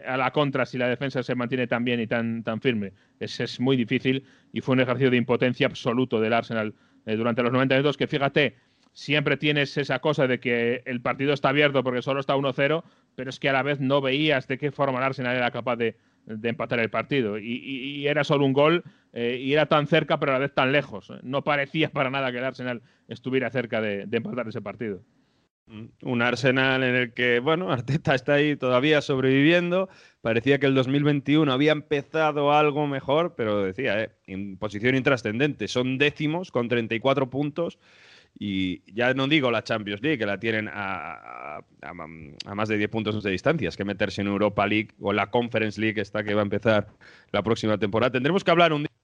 a la contra si la defensa se mantiene tan bien y tan, tan firme? Es, es, muy difícil y fue un ejercicio de impotencia absoluto del Arsenal eh, durante los 90 minutos que fíjate, siempre tienes esa cosa de que el partido está abierto porque solo está 1-0, pero es que a la vez no veías de qué forma el Arsenal era capaz de, de empatar el partido. Y, era solo un gol eh, y era tan cerca, pero a la vez tan lejos. No parecía para nada que el Arsenal estuviera cerca de, de empatar ese partido. Mm, Un Arsenal en el que, bueno, Arteta está ahí todavía sobreviviendo. Parecía que el 2021 había empezado algo mejor, pero decía, eh, en posición intrascendente. Son décimos con 34 puntos. Y ya no digo la Champions League, que la tienen a, a, a, más de 10 puntos de distancia, es que meterse en Europa League o la Conference League, esta que va a empezar la próxima temporada. Tendremos que hablar un día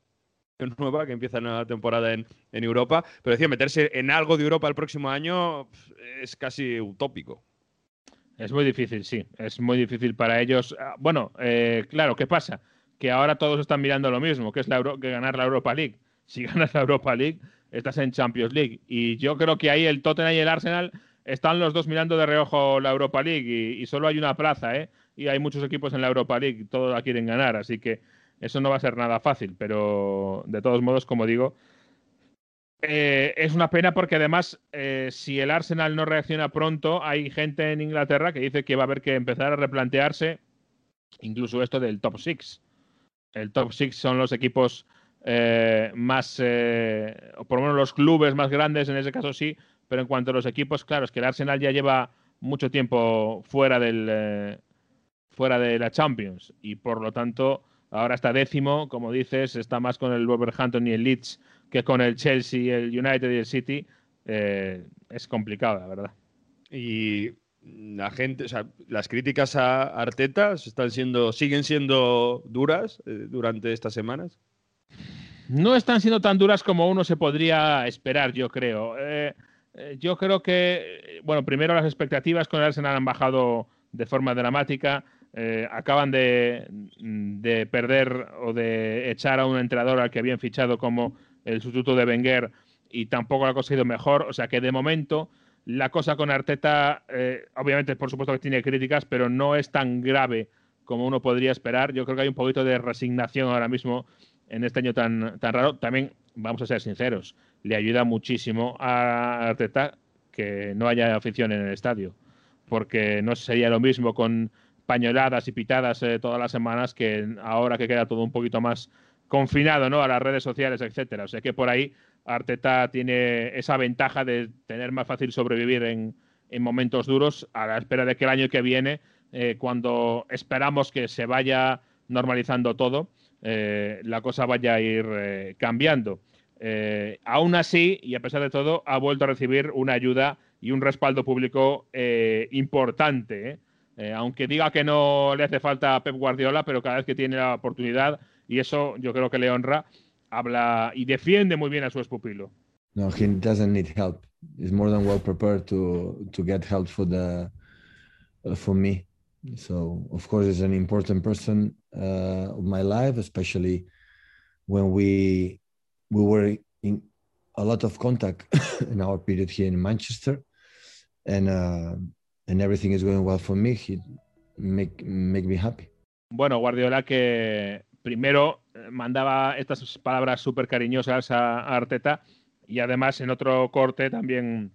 nueva que empieza una temporada en, en, Europa, pero decía, meterse en algo de Europa el próximo año es casi utópico. Es muy difícil, sí, es muy difícil para ellos. Bueno, eh, claro, ¿qué pasa? Que ahora todos están mirando lo mismo, que es la Euro que ganar la Europa League. Si ganas la Europa League, estás en Champions League. Y yo creo que ahí el Tottenham y el Arsenal están los dos mirando de reojo la Europa League y, y solo hay una plaza, ¿eh? Y hay muchos equipos en la Europa League, todos la quieren ganar, así que eso no va a ser nada fácil, pero de todos modos, como digo, eh, es una pena porque además, eh, si el Arsenal no reacciona pronto, hay gente en Inglaterra que dice que va a haber que empezar a replantearse incluso esto del top six. El top six son los equipos eh, más, eh, por lo menos los clubes más grandes, en ese caso sí, pero en cuanto a los equipos, claro, es que el Arsenal ya lleva mucho tiempo fuera del fuera de la Champions y por lo tanto ahora está décimo, como dices, está más con el Wolverhampton y el Leeds que con el Chelsea, el United y el City. Eh, es complicado, la verdad. Y la gente, o sea, las críticas a Arteta están siendo, siguen siendo duras eh, durante estas semanas. No están siendo tan duras como uno se podría esperar, yo creo. Eh, yo creo que, bueno, primero las expectativas con el Arsenal han bajado de forma dramática. Eh, acaban de, de, perder o de echar a un entrenador al que habían fichado como el sustituto de Wenger y tampoco lo ha conseguido mejor. O sea que de momento la cosa con Arteta, eh, obviamente por supuesto que tiene críticas, pero no es tan grave como uno podría esperar. Yo creo que hay un poquito de resignación ahora mismo en este año tan, tan raro. También, vamos a ser sinceros, le ayuda muchísimo a Arteta que no haya afición en el estadio, porque no sería lo mismo con pañoladas y pitadas eh, todas las semanas que ahora que queda todo un poquito más confinado ¿no? a las redes sociales, etcétera. O sea que por ahí Arteta tiene esa ventaja de tener más fácil sobrevivir en, en momentos duros a la espera de que el año que viene, eh, cuando esperamos que se vaya normalizando todo, eh, la cosa vaya a ir cambiando. Aún así, y a pesar de todo, ha vuelto a recibir una ayuda y un respaldo público importante. ¿Eh? Aunque diga que no le hace falta a Pep Guardiola, pero cada vez que tiene la oportunidad, y eso yo creo que le honra, habla y defiende muy bien a su expupilo. No, he doesn't need help. He's more than well prepared to to get help for the uh, for me. So of course, he's an important person uh, of my life, especially when we we were in a lot of contact in our period here in Manchester, and uh, everything is going well for me. He make me happy. Bueno, Guardiola que primero mandaba estas palabras súper cariñosas a, Arteta y además en otro corte también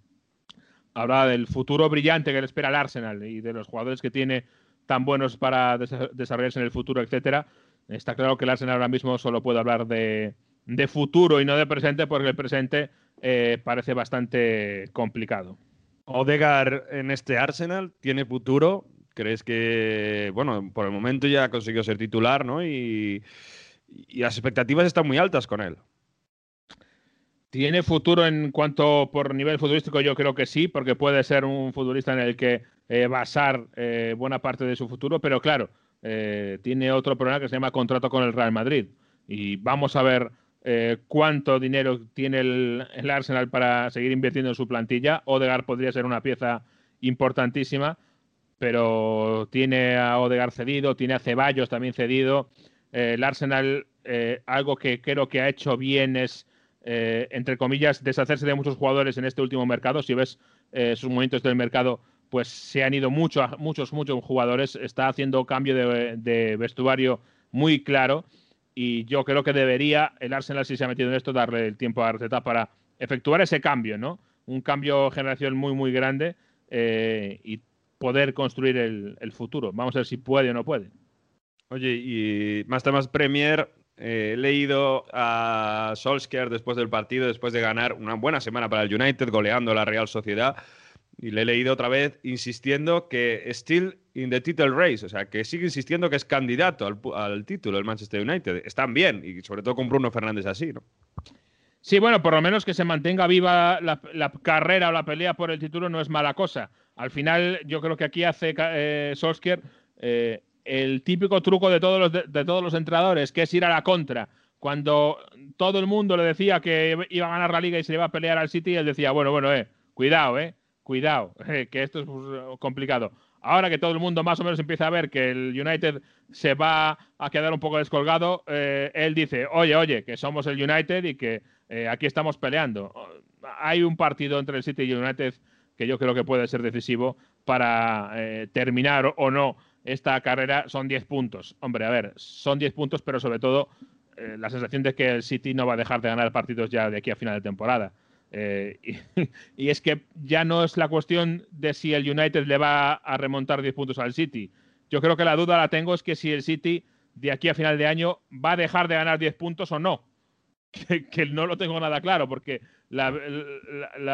hablaba del futuro brillante que le espera al Arsenal y de los jugadores que tiene tan buenos para desarrollarse en el futuro, etcétera. Está claro que el Arsenal ahora mismo solo puede hablar de, de futuro y no de presente, porque el presente eh, parece bastante complicado. Odegar en este Arsenal tiene futuro. ¿Crees que, bueno, por el momento ya ha conseguido ser titular, ¿no? Y, las expectativas están muy altas con él. Tiene futuro en cuanto por nivel futbolístico, yo creo que sí, porque puede ser un futbolista en el que eh, basar eh, buena parte de su futuro, pero claro, eh, tiene otro problema que se llama contrato con el Real Madrid. Y vamos a ver eh, cuánto dinero tiene el, Arsenal para seguir invirtiendo en su plantilla. Odegar podría ser una pieza importantísima, pero tiene a Odegar cedido, tiene a Ceballos también cedido. Eh, el Arsenal, algo que creo que ha hecho bien es eh, entre comillas, deshacerse de muchos jugadores en este último mercado. Si ves eh, sus momentos del mercado, pues se han ido muchos, muchos, muchos jugadores. Está haciendo cambio de, vestuario muy claro. Y yo creo que debería el Arsenal, si se ha metido en esto, darle el tiempo a Arteta para efectuar ese cambio, ¿no? Un cambio generación muy, muy grande eh, y poder construir el, el futuro. Vamos a ver si puede o no puede. Oye, y más temas Premier, eh, he leído a Solskjaer después del partido, después de ganar una buena semana para el United, goleando a la Real Sociedad. Y le he leído otra vez insistiendo que still in the title race, o sea, que sigue insistiendo que es candidato al, título del Manchester United. Están bien, y sobre todo con Bruno Fernández así, ¿no? Sí, bueno, por lo menos que se mantenga viva la, carrera o la pelea por el título no es mala cosa. Al final, yo creo que aquí hace eh, Solskjaer eh, el típico truco de todos, los, de todos los entrenadores, que es ir a la contra. Cuando todo el mundo le decía que iba a ganar la liga y se iba a pelear al City, él decía, bueno, bueno, eh, cuidado, eh, cuidado, eh, que esto es pues, complicado. Ahora que todo el mundo más o menos empieza a ver que el United se va a quedar un poco descolgado, eh, él dice, oye, oye, que somos el United y que eh, aquí estamos peleando. Hay un partido entre el City y el United que yo creo que puede ser decisivo para eh, terminar o no esta carrera son 10 puntos. Hombre, a ver, son 10 puntos, pero sobre todo eh, la sensación de que el City no va a dejar de ganar partidos ya de aquí a final de temporada. Eh, y, es que ya no es la cuestión de si el United le va a remontar 10 puntos al City. Yo creo que la duda la tengo es que si el City de aquí a final de año va a dejar de ganar 10 puntos o no. Que, no lo tengo nada claro, porque la,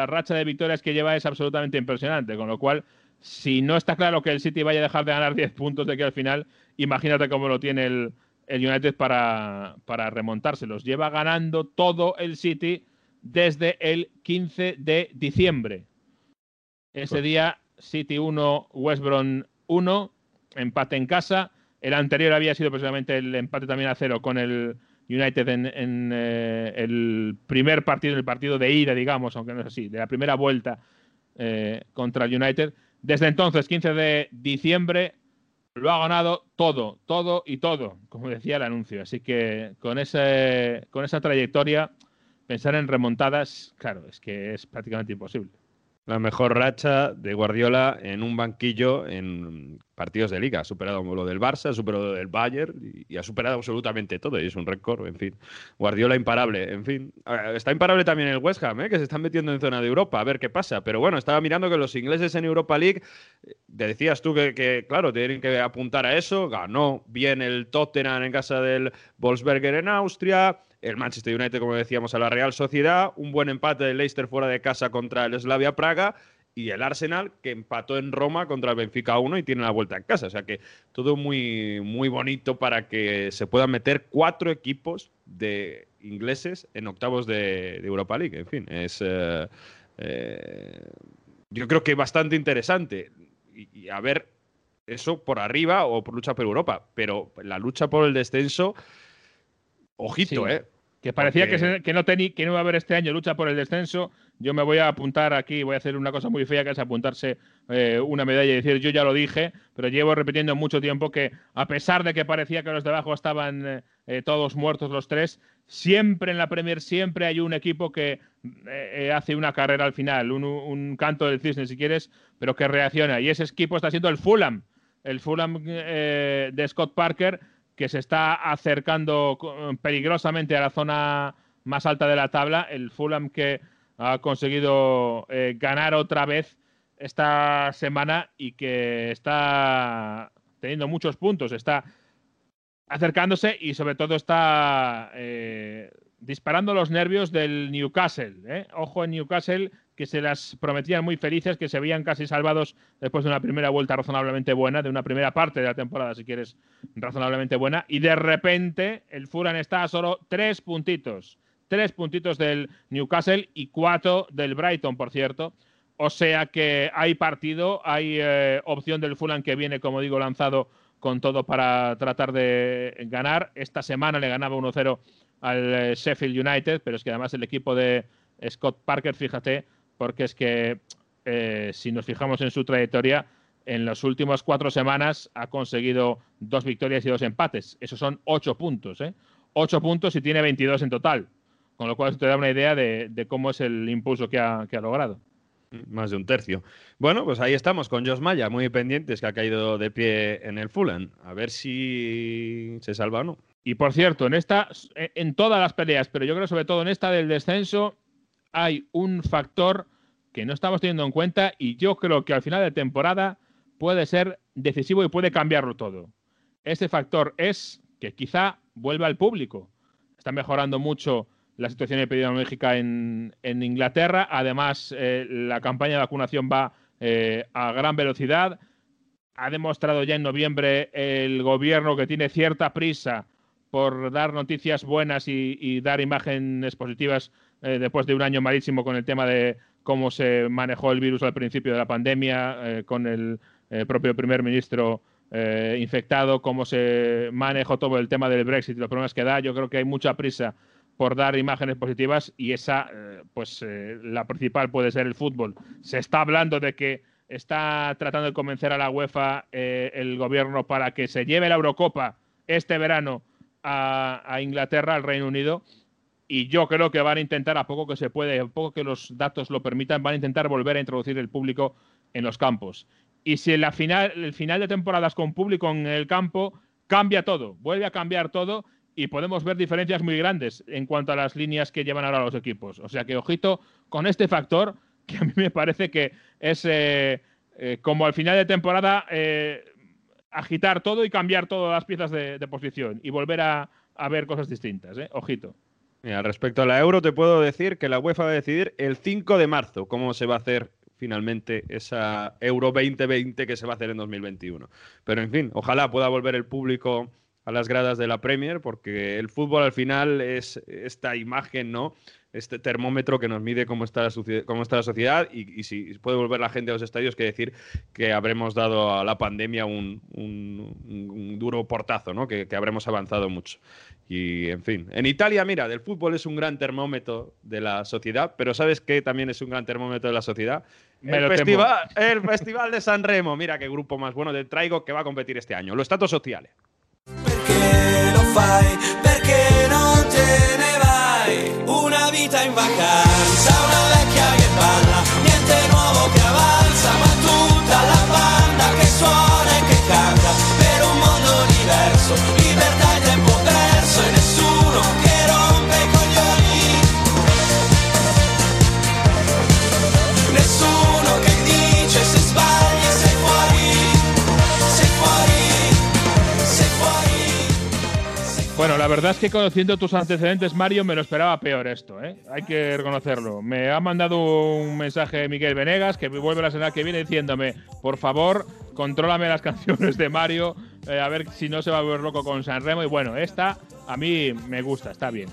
racha de victorias que lleva es absolutamente impresionante, con lo cual si no está claro que el City vaya a dejar de ganar 10 puntos de aquí al final, imagínate cómo lo tiene el, el United para, para, remontárselos. Lleva ganando todo el City desde el 15 de diciembre. Ese día, City 1, West Brom 1, empate en casa. El anterior había sido precisamente el empate también a cero con el United en, en eh, el primer partido, el partido de ida, digamos, aunque no es así, de la primera vuelta eh, contra el United. Desde entonces, 15 de diciembre, lo ha ganado todo, todo y todo, como decía el anuncio. Así que con, ese, con esa trayectoria, pensar en remontadas, claro, es que es prácticamente imposible. La mejor racha de Guardiola en un banquillo en partidos de liga. Ha superado lo del Barça, ha superado lo del Bayern y, ha superado absolutamente todo. Y es un récord, en fin. Guardiola imparable, en fin. Está imparable también el West Ham, ¿eh? que se están metiendo en zona de Europa, a ver qué pasa. Pero bueno, estaba mirando que los ingleses en Europa League, te decías tú que claro, tienen que apuntar a eso. Ganó bien el Tottenham en casa del Wolfsberger en Austria el Manchester United, como decíamos, a la Real Sociedad, un buen empate del Leicester fuera de casa contra el Slavia Praga y el Arsenal que empató en Roma contra el Benfica 1 y tiene la vuelta en casa. O sea que todo muy, muy bonito para que se puedan meter cuatro equipos de ingleses en octavos de, Europa League. En fin, es... Eh, eh, yo creo que bastante interesante. Y, y a ver, eso por arriba o por lucha por Europa. Pero la lucha por el descenso, ojito, Sí. ¿eh? Que parecía que, se- que no teni- que no iba a haber este año lucha por el descenso. Yo me voy a apuntar aquí, voy a hacer una cosa muy fea, que es apuntarse eh, una medalla y decir yo ya lo dije, pero llevo repitiendo mucho tiempo que a pesar de que parecía que los de abajo estaban eh, eh, todos muertos los tres, siempre en la Premier siempre hay un equipo que eh, hace una carrera al final, un, un canto del cisne si quieres, pero que reacciona. Y ese equipo está siendo el Fulham, el Fulham eh, de Scott Parker, que se está acercando peligrosamente a la zona más alta de la tabla. El Fulham que ha conseguido eh, ganar otra vez esta semana y que está teniendo muchos puntos, está acercándose y sobre todo está eh, disparando los nervios del Newcastle. ¿eh? Ojo en Newcastle, que se las prometían muy felices, que se veían casi salvados después de una primera vuelta razonablemente buena, de una primera parte de la temporada, si quieres, razonablemente buena. Y de repente el Fulham está a solo tres puntitos. Tres puntitos del Newcastle y cuatro del Brighton, por cierto. O sea que hay partido, hay eh, opción del Fulham que viene, como digo, lanzado con todo para tratar de ganar. Esta semana le ganaba 1-0 al eh, Sheffield United, pero es que además el equipo de Scott Parker, fíjate, porque es que eh, si nos fijamos en su trayectoria, en las últimas cuatro semanas ha conseguido dos victorias y dos empates. Esos son ocho puntos, ¿eh? Ocho puntos y tiene 22 en total. Con lo cual te da una idea de, de cómo es el impulso que ha, que ha logrado. Más de un tercio. Bueno, pues ahí estamos con Jos Maya, muy pendientes, que ha caído de pie en el Fulham. A ver si se salva o no. Y por cierto, en esta, en todas las peleas, pero yo creo sobre todo en esta del descenso, hay un factor que no estamos teniendo en cuenta y yo creo que al final de temporada puede ser decisivo y puede cambiarlo todo. Ese factor es que quizá vuelva al público. Está mejorando mucho la situación epidemiológica en, en Inglaterra. Además, eh, la campaña de vacunación va eh, a gran velocidad. Ha demostrado ya en noviembre el gobierno que tiene cierta prisa por dar noticias buenas y, y dar imágenes positivas eh, después de un año malísimo con el tema de cómo se manejó el virus al principio de la pandemia, eh, con el eh, propio primer ministro infectado, cómo se manejó todo el tema del Brexit los problemas que da. Yo creo que hay mucha prisa por dar imágenes positivas y esa, pues la principal puede ser el fútbol. Se está hablando de que está tratando de convencer a la UEFA el gobierno para que se lleve la Eurocopa este verano a, Inglaterra, al Reino Unido, y yo creo que van a intentar, a poco que se puede, a poco que los datos lo permitan, van a intentar volver a introducir el público en los campos. Y si la final, el final de temporadas con público en el campo cambia todo, vuelve a cambiar todo y podemos ver diferencias muy grandes en cuanto a las líneas que llevan ahora los equipos. O sea que ojito con este factor que a mí me parece que es eh, eh, como al final de temporada eh, agitar todo y cambiar todas las piezas de, posición y volver a, a, ver cosas distintas. Ojito. Mira, respecto a la Euro, te puedo decir que la UEFA va a decidir el 5 de marzo cómo se va a hacer finalmente esa Euro 2020 que se va a hacer en 2021. Pero en fin, ojalá pueda volver el público a las gradas de la Premier, porque el fútbol al final es esta imagen, ¿no? Este termómetro que nos mide cómo está la, cómo está la sociedad y, y, si puede volver la gente a los estadios, que decir que habremos dado a la pandemia un, un, un duro portazo, ¿no? Que, que, habremos avanzado mucho. Y en fin, en Italia, mira, del fútbol es un gran termómetro de la sociedad, pero ¿sabes qué también es un gran termómetro de la sociedad? El festival, el festival, de San Remo. Mira qué grupo más bueno te traigo que va a competir este año. Lo Stato Sociale. Una vita in vacanza, la verdad es que conociendo tus antecedentes, Mario, me lo esperaba peor esto, ¿eh? Hay que reconocerlo. Me ha mandado un mensaje Miguel Venegas, que vuelve la semana que viene diciéndome, por favor, contrólame las canciones de Mario, eh, a ver si no se va a volver loco con San Remo. Y bueno, esta a mí me gusta, está bien.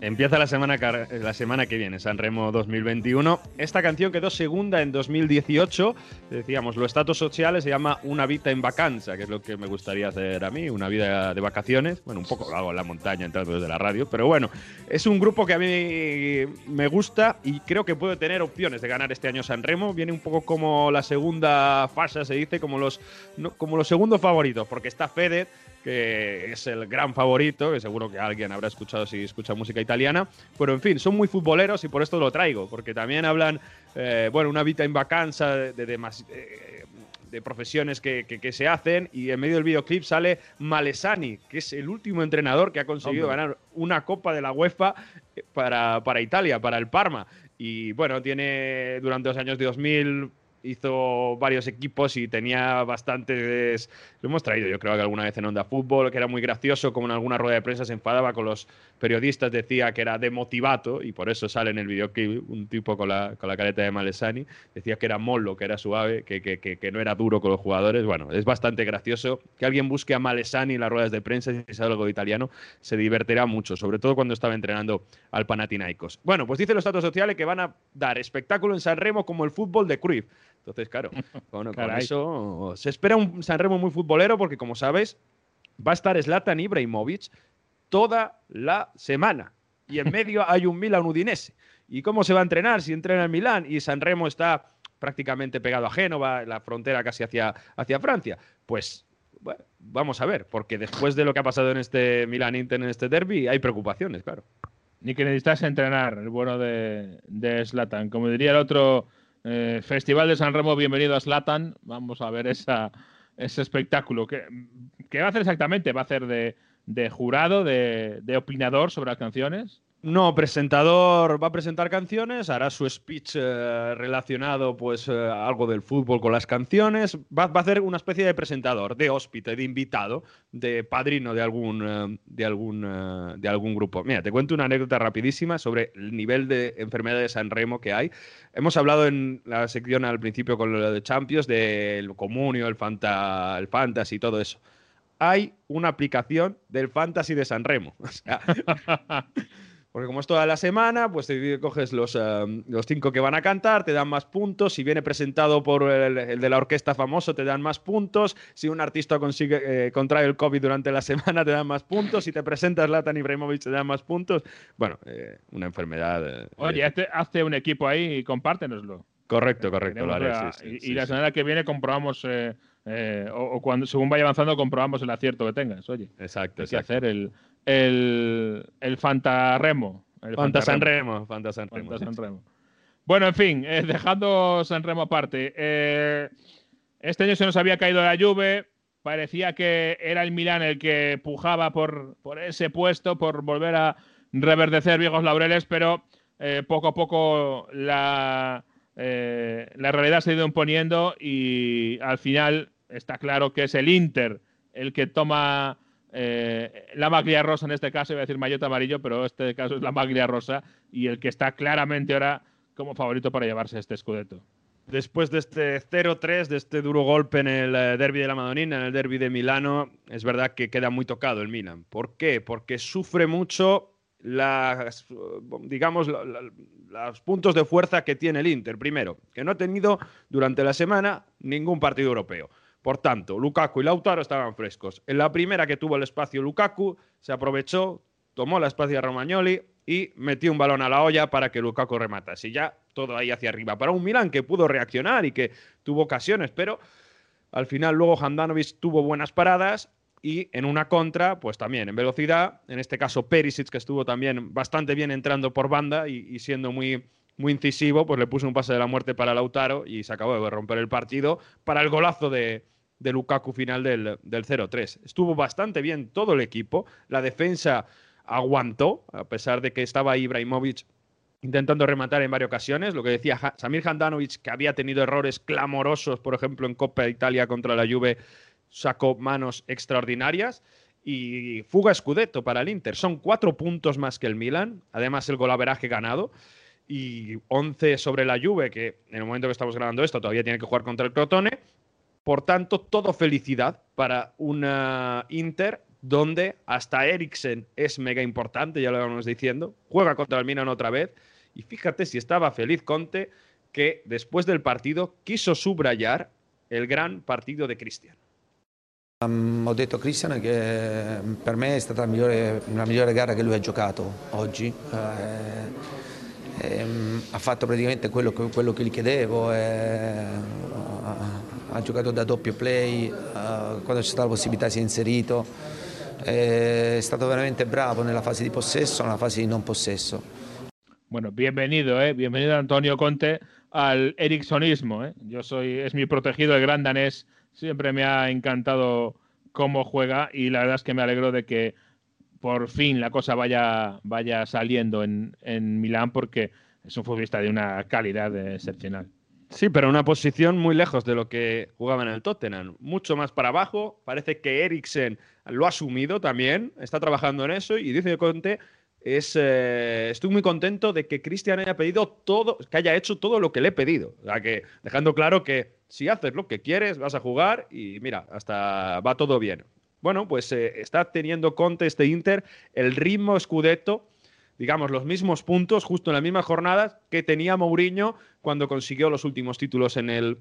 Empieza la semana, car- la semana que viene, San Remo 2021. Esta canción quedó segunda en 2018. Decíamos, lo estatus sociales se llama Una vida en vacanza, que es lo que me gustaría hacer a mí, una vida de vacaciones. Bueno, un poco lo hago en la montaña entrando desde la radio, pero bueno, es un grupo que a mí me gusta y creo que puede tener opciones de ganar este año San Remo. Viene un poco como la segunda fase, se dice, como los, no, como los segundos favoritos, porque está Fede, que es el gran favorito, que seguro que alguien habrá escuchado si escucha música italiana. Pero en fin, son muy futboleros y por esto lo traigo, porque también hablan, eh, bueno, una vida en vacanza de, de, demas- eh, de profesiones que, que- que se hacen y en medio del videoclip sale Malesani, que es el último entrenador que ha conseguido Hombre. ganar una copa de la UEFA eh, para, para Italia, para el Parma. Y bueno, tiene durante los años de 2000 hizo varios equipos y tenía bastantes. Lo hemos traído, yo creo que alguna vez en Onda Fútbol, que era muy gracioso, como en alguna rueda de prensa se enfadaba con los periodistas, decía que era demotivato y por eso sale en el videoclip un tipo con la, con la careta de Malesani. Decía que era mollo, que era suave, que, que, que, no era duro con los jugadores. Bueno, es bastante gracioso que alguien busque a Malesani en las ruedas de prensa si sabe algo de italiano, se divertirá mucho, sobre todo cuando estaba entrenando al Panathinaikos. Bueno, pues dice los datos sociales que van a dar espectáculo en San Remo como el fútbol de Cruyff. Entonces, claro, bueno, con Caray. eso se espera un San Remo muy futbolero porque, como sabes, va a estar Zlatan Ibrahimovic toda la semana. Y en medio hay un Milan Udinese. ¿Y cómo se va a entrenar si entrena en Milán y San Remo está prácticamente pegado a Génova, la frontera casi hacia, hacia Francia? Pues bueno, vamos a ver, porque después de lo que ha pasado en este Milan Inter, en este derby, hay preocupaciones, claro. Ni que necesitas entrenar, el bueno de, de Slatan. Como diría el otro eh, Festival de San Remo, bienvenido a Slatan. Vamos a ver esa, ese espectáculo. ¿Qué, va a hacer exactamente? ¿Va a hacer de, de jurado, de opinador sobre las canciones? No, presentador va a presentar canciones, hará su speech eh, relacionado, pues, eh, algo del fútbol con las canciones. Va, va a hacer una especie de presentador, de hóspite, de invitado, de padrino de algún, eh, de algún, eh, de algún grupo. Mira, te cuento una anécdota rapidísima sobre el nivel de enfermedad de San Remo que hay. Hemos hablado en la sección al principio con lo de Champions del comunio, el, fanta, el fantasy y todo eso. Hay una aplicación del fantasy de San Remo. O sea, porque como es toda la semana, pues te coges los, eh, los cinco que van a cantar, te dan más puntos. Si viene presentado por el, el de la orquesta famoso, te dan más puntos. Si un artista consigue eh, contrae el COVID durante la semana, te dan más puntos. Si te presentas Latan Ibrahimovic, te dan más puntos. Bueno, eh, una enfermedad. eh, Oye, hazte, hazte un equipo ahí y compártenoslo. correcto, correcto. Lo Queremos haré, ver- sí, sí, y, sí, y la semana que viene comprobamos, eh, eh, o, o cuando según vaya avanzando, comprobamos el acierto que tengas. Oye, Exacto, hay que hacer el, el, el Fantarremo. El Fanta San Fantarremo. Remo, Fanta San Remo. Fanta. Bueno, en fin, eh, dejando San Remo aparte. eh, este año se nos había caído la Juve. Parecía que era el Milán el que pujaba por, por ese puesto, por volver a reverdecer viejos laureles, pero eh, poco a poco la, eh, la realidad se ha ido imponiendo y al final está claro que es el Inter el que toma eh, la maglia rosa en este caso, iba a decir maillot amarillo, pero este caso es la maglia rosa y el que está claramente ahora como favorito para llevarse este escudeto. Después de este 0-3, de este duro golpe en el eh, derby de la Madonina, en el derby de Milano, es verdad que queda muy tocado el Milan. ¿Por qué? Porque sufre mucho las, digamos, los puntos de fuerza que tiene el Inter. Primero, que no ha tenido durante la semana ningún partido europeo. Por tanto, Lukaku y Lautaro estaban frescos. En la primera que tuvo el espacio Lukaku, se aprovechó, tomó la espacio a Romagnoli y metió un balón a la olla para que Lukaku rematase. Y ya todo ahí hacia arriba. Para un Milan que pudo reaccionar y que tuvo ocasiones, pero al final luego Handanovic tuvo buenas paradas y en una contra, pues también en velocidad, en este caso Perisic, que estuvo también bastante bien entrando por banda y, y siendo muy, muy incisivo, pues le puso un pase de la muerte para Lautaro y se acabó de romper el partido para el golazo de, de Lukaku final del, del 0-3. Estuvo bastante bien todo el equipo, la defensa aguantó, a pesar de que estaba Ibrahimovic intentando rematar en varias ocasiones. Lo que decía Samir Handanovic, que había tenido errores clamorosos, por ejemplo, en Copa de Italia contra la Juve, sacó manos extraordinarias. Y fuga Scudetto para el Inter. Son cuatro puntos más que el Milan. Además, el golaveraje ganado. Y 11 sobre la Juve, que en el momento que estamos grabando esto todavía tiene que jugar contra el Crotone. Por tanto, todo felicidad para una Inter donde hasta Eriksen es mega importante, ya lo vamos diciendo, juega contra el Milan otra vez, y fíjate si estaba feliz Conte que después del partido quiso subrayar el gran partido de Cristian. Um, ho detto a Christian che mm, per me è stata la migliore, la migliore gara che lui ha giocato oggi. Eh, ehm, ha fatto praticamente quello che, quello che gli chiedevo. eh, ha, giocato da doppio play, eh, quando c'è stata la possibilità si è inserito. Eh, è stato veramente bravo nella fase di possesso, nella fase di non possesso. Bueno, bienvenido, ¿eh? Bienvenido Antonio Conte al Ericksonismo, ¿eh? Yo soy, es mi protegido, el gran danés. Siempre me ha encantado cómo juega y la verdad es que me alegro de que por fin la cosa vaya, vaya saliendo en, en Milán porque es un futbolista de una calidad excepcional. Sí, pero una posición muy lejos de lo que jugaba en el Tottenham. Mucho más para abajo. Parece que Eriksen lo ha asumido también. Está trabajando en eso. Y dice Conte, es, eh, estoy muy contento de que Cristian haya pedido todo, que haya hecho todo lo que le he pedido. O que dejando claro que si haces lo que quieres, vas a jugar y mira, hasta va todo bien. Bueno, pues eh, está teniendo Conte este Inter el ritmo Scudetto digamos, los mismos puntos justo en las mismas jornadas que tenía Mourinho cuando consiguió los últimos títulos en el,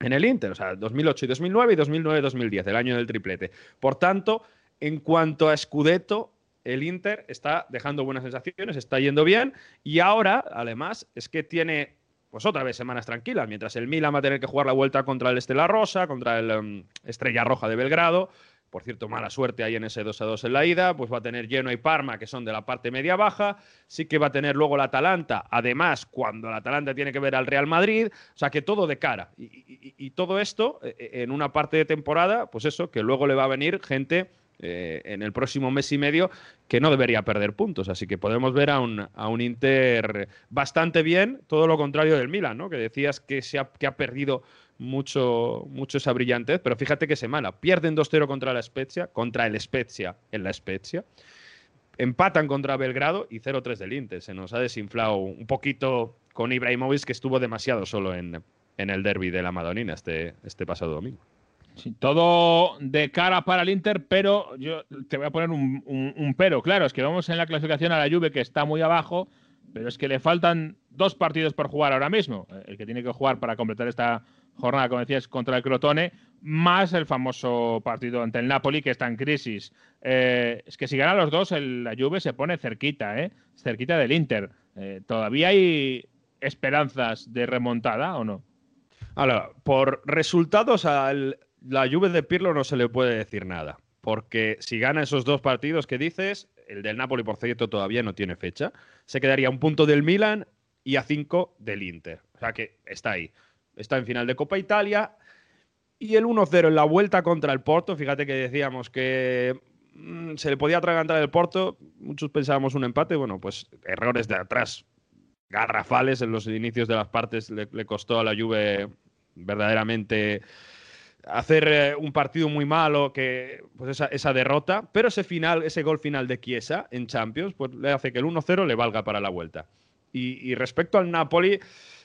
en el Inter, o sea, 2008 y 2009 y 2009-2010, el año del triplete. Por tanto, en cuanto a Scudetto, el Inter está dejando buenas sensaciones, está yendo bien y ahora, además, es que tiene pues otra vez semanas tranquilas, mientras el Milan va a tener que jugar la vuelta contra el Estela Rosa, contra el um, Estrella Roja de Belgrado, por cierto, mala suerte ahí en ese 2 a 2 en la ida. Pues va a tener Genoa y Parma, que son de la parte media-baja. Sí que va a tener luego la Atalanta. Además, cuando la Atalanta tiene que ver al Real Madrid. O sea, que todo de cara. Y, todo esto eh, en una parte de temporada, pues eso, que luego le va a venir gente eh, en el próximo mes y medio que no debería perder puntos. Así que podemos ver a un, a un Inter bastante bien, todo lo contrario del Milan, ¿no? Que decías que, se ha, que ha perdido mucho, mucho esa brillantez, pero fíjate que semana. Pierden 2-0 contra la Spezia, contra el Spezia en la Spezia. Empatan contra Belgrado y 0-3 del Inter. Se nos ha desinflado un poquito con Ibrahimovic, que estuvo demasiado solo en, en el derby de la Madonina este, este pasado domingo. Todo de cara para el Inter, pero yo te voy a poner un, un- pero. Claro, es que vamos en la clasificación a la Juve que está muy abajo, pero es que le faltan dos partidos por jugar ahora mismo. El que tiene que jugar para completar esta jornada, como decías, contra el Crotone, más el famoso partido ante el Napoli que está en crisis. Eh, es que si ganan los dos, la Juve se pone cerquita, ¿eh? cerquita del Inter. Eh, ¿Todavía hay esperanzas de remontada o no? Ahora, por resultados al la Juve de Pirlo no se le puede decir nada, porque si gana esos dos partidos que dices, el del Napoli, por cierto, todavía no tiene fecha, se quedaría a un punto del Milan y a cinco del Inter. O sea que está ahí. Está en final de Copa Italia y el 1-0 en la vuelta contra el Porto. Fíjate que decíamos que mm, se le podía atragantar el Porto. Muchos pensábamos un empate. Bueno, pues errores de atrás garrafales en los inicios de las partes le, le costó a la Juve verdaderamente hacer eh, un partido muy malo, que pues esa, esa derrota, pero ese final, ese gol final de Chiesa en Champions, pues le hace que el 1-0 le valga para la vuelta. Y, respecto al Napoli,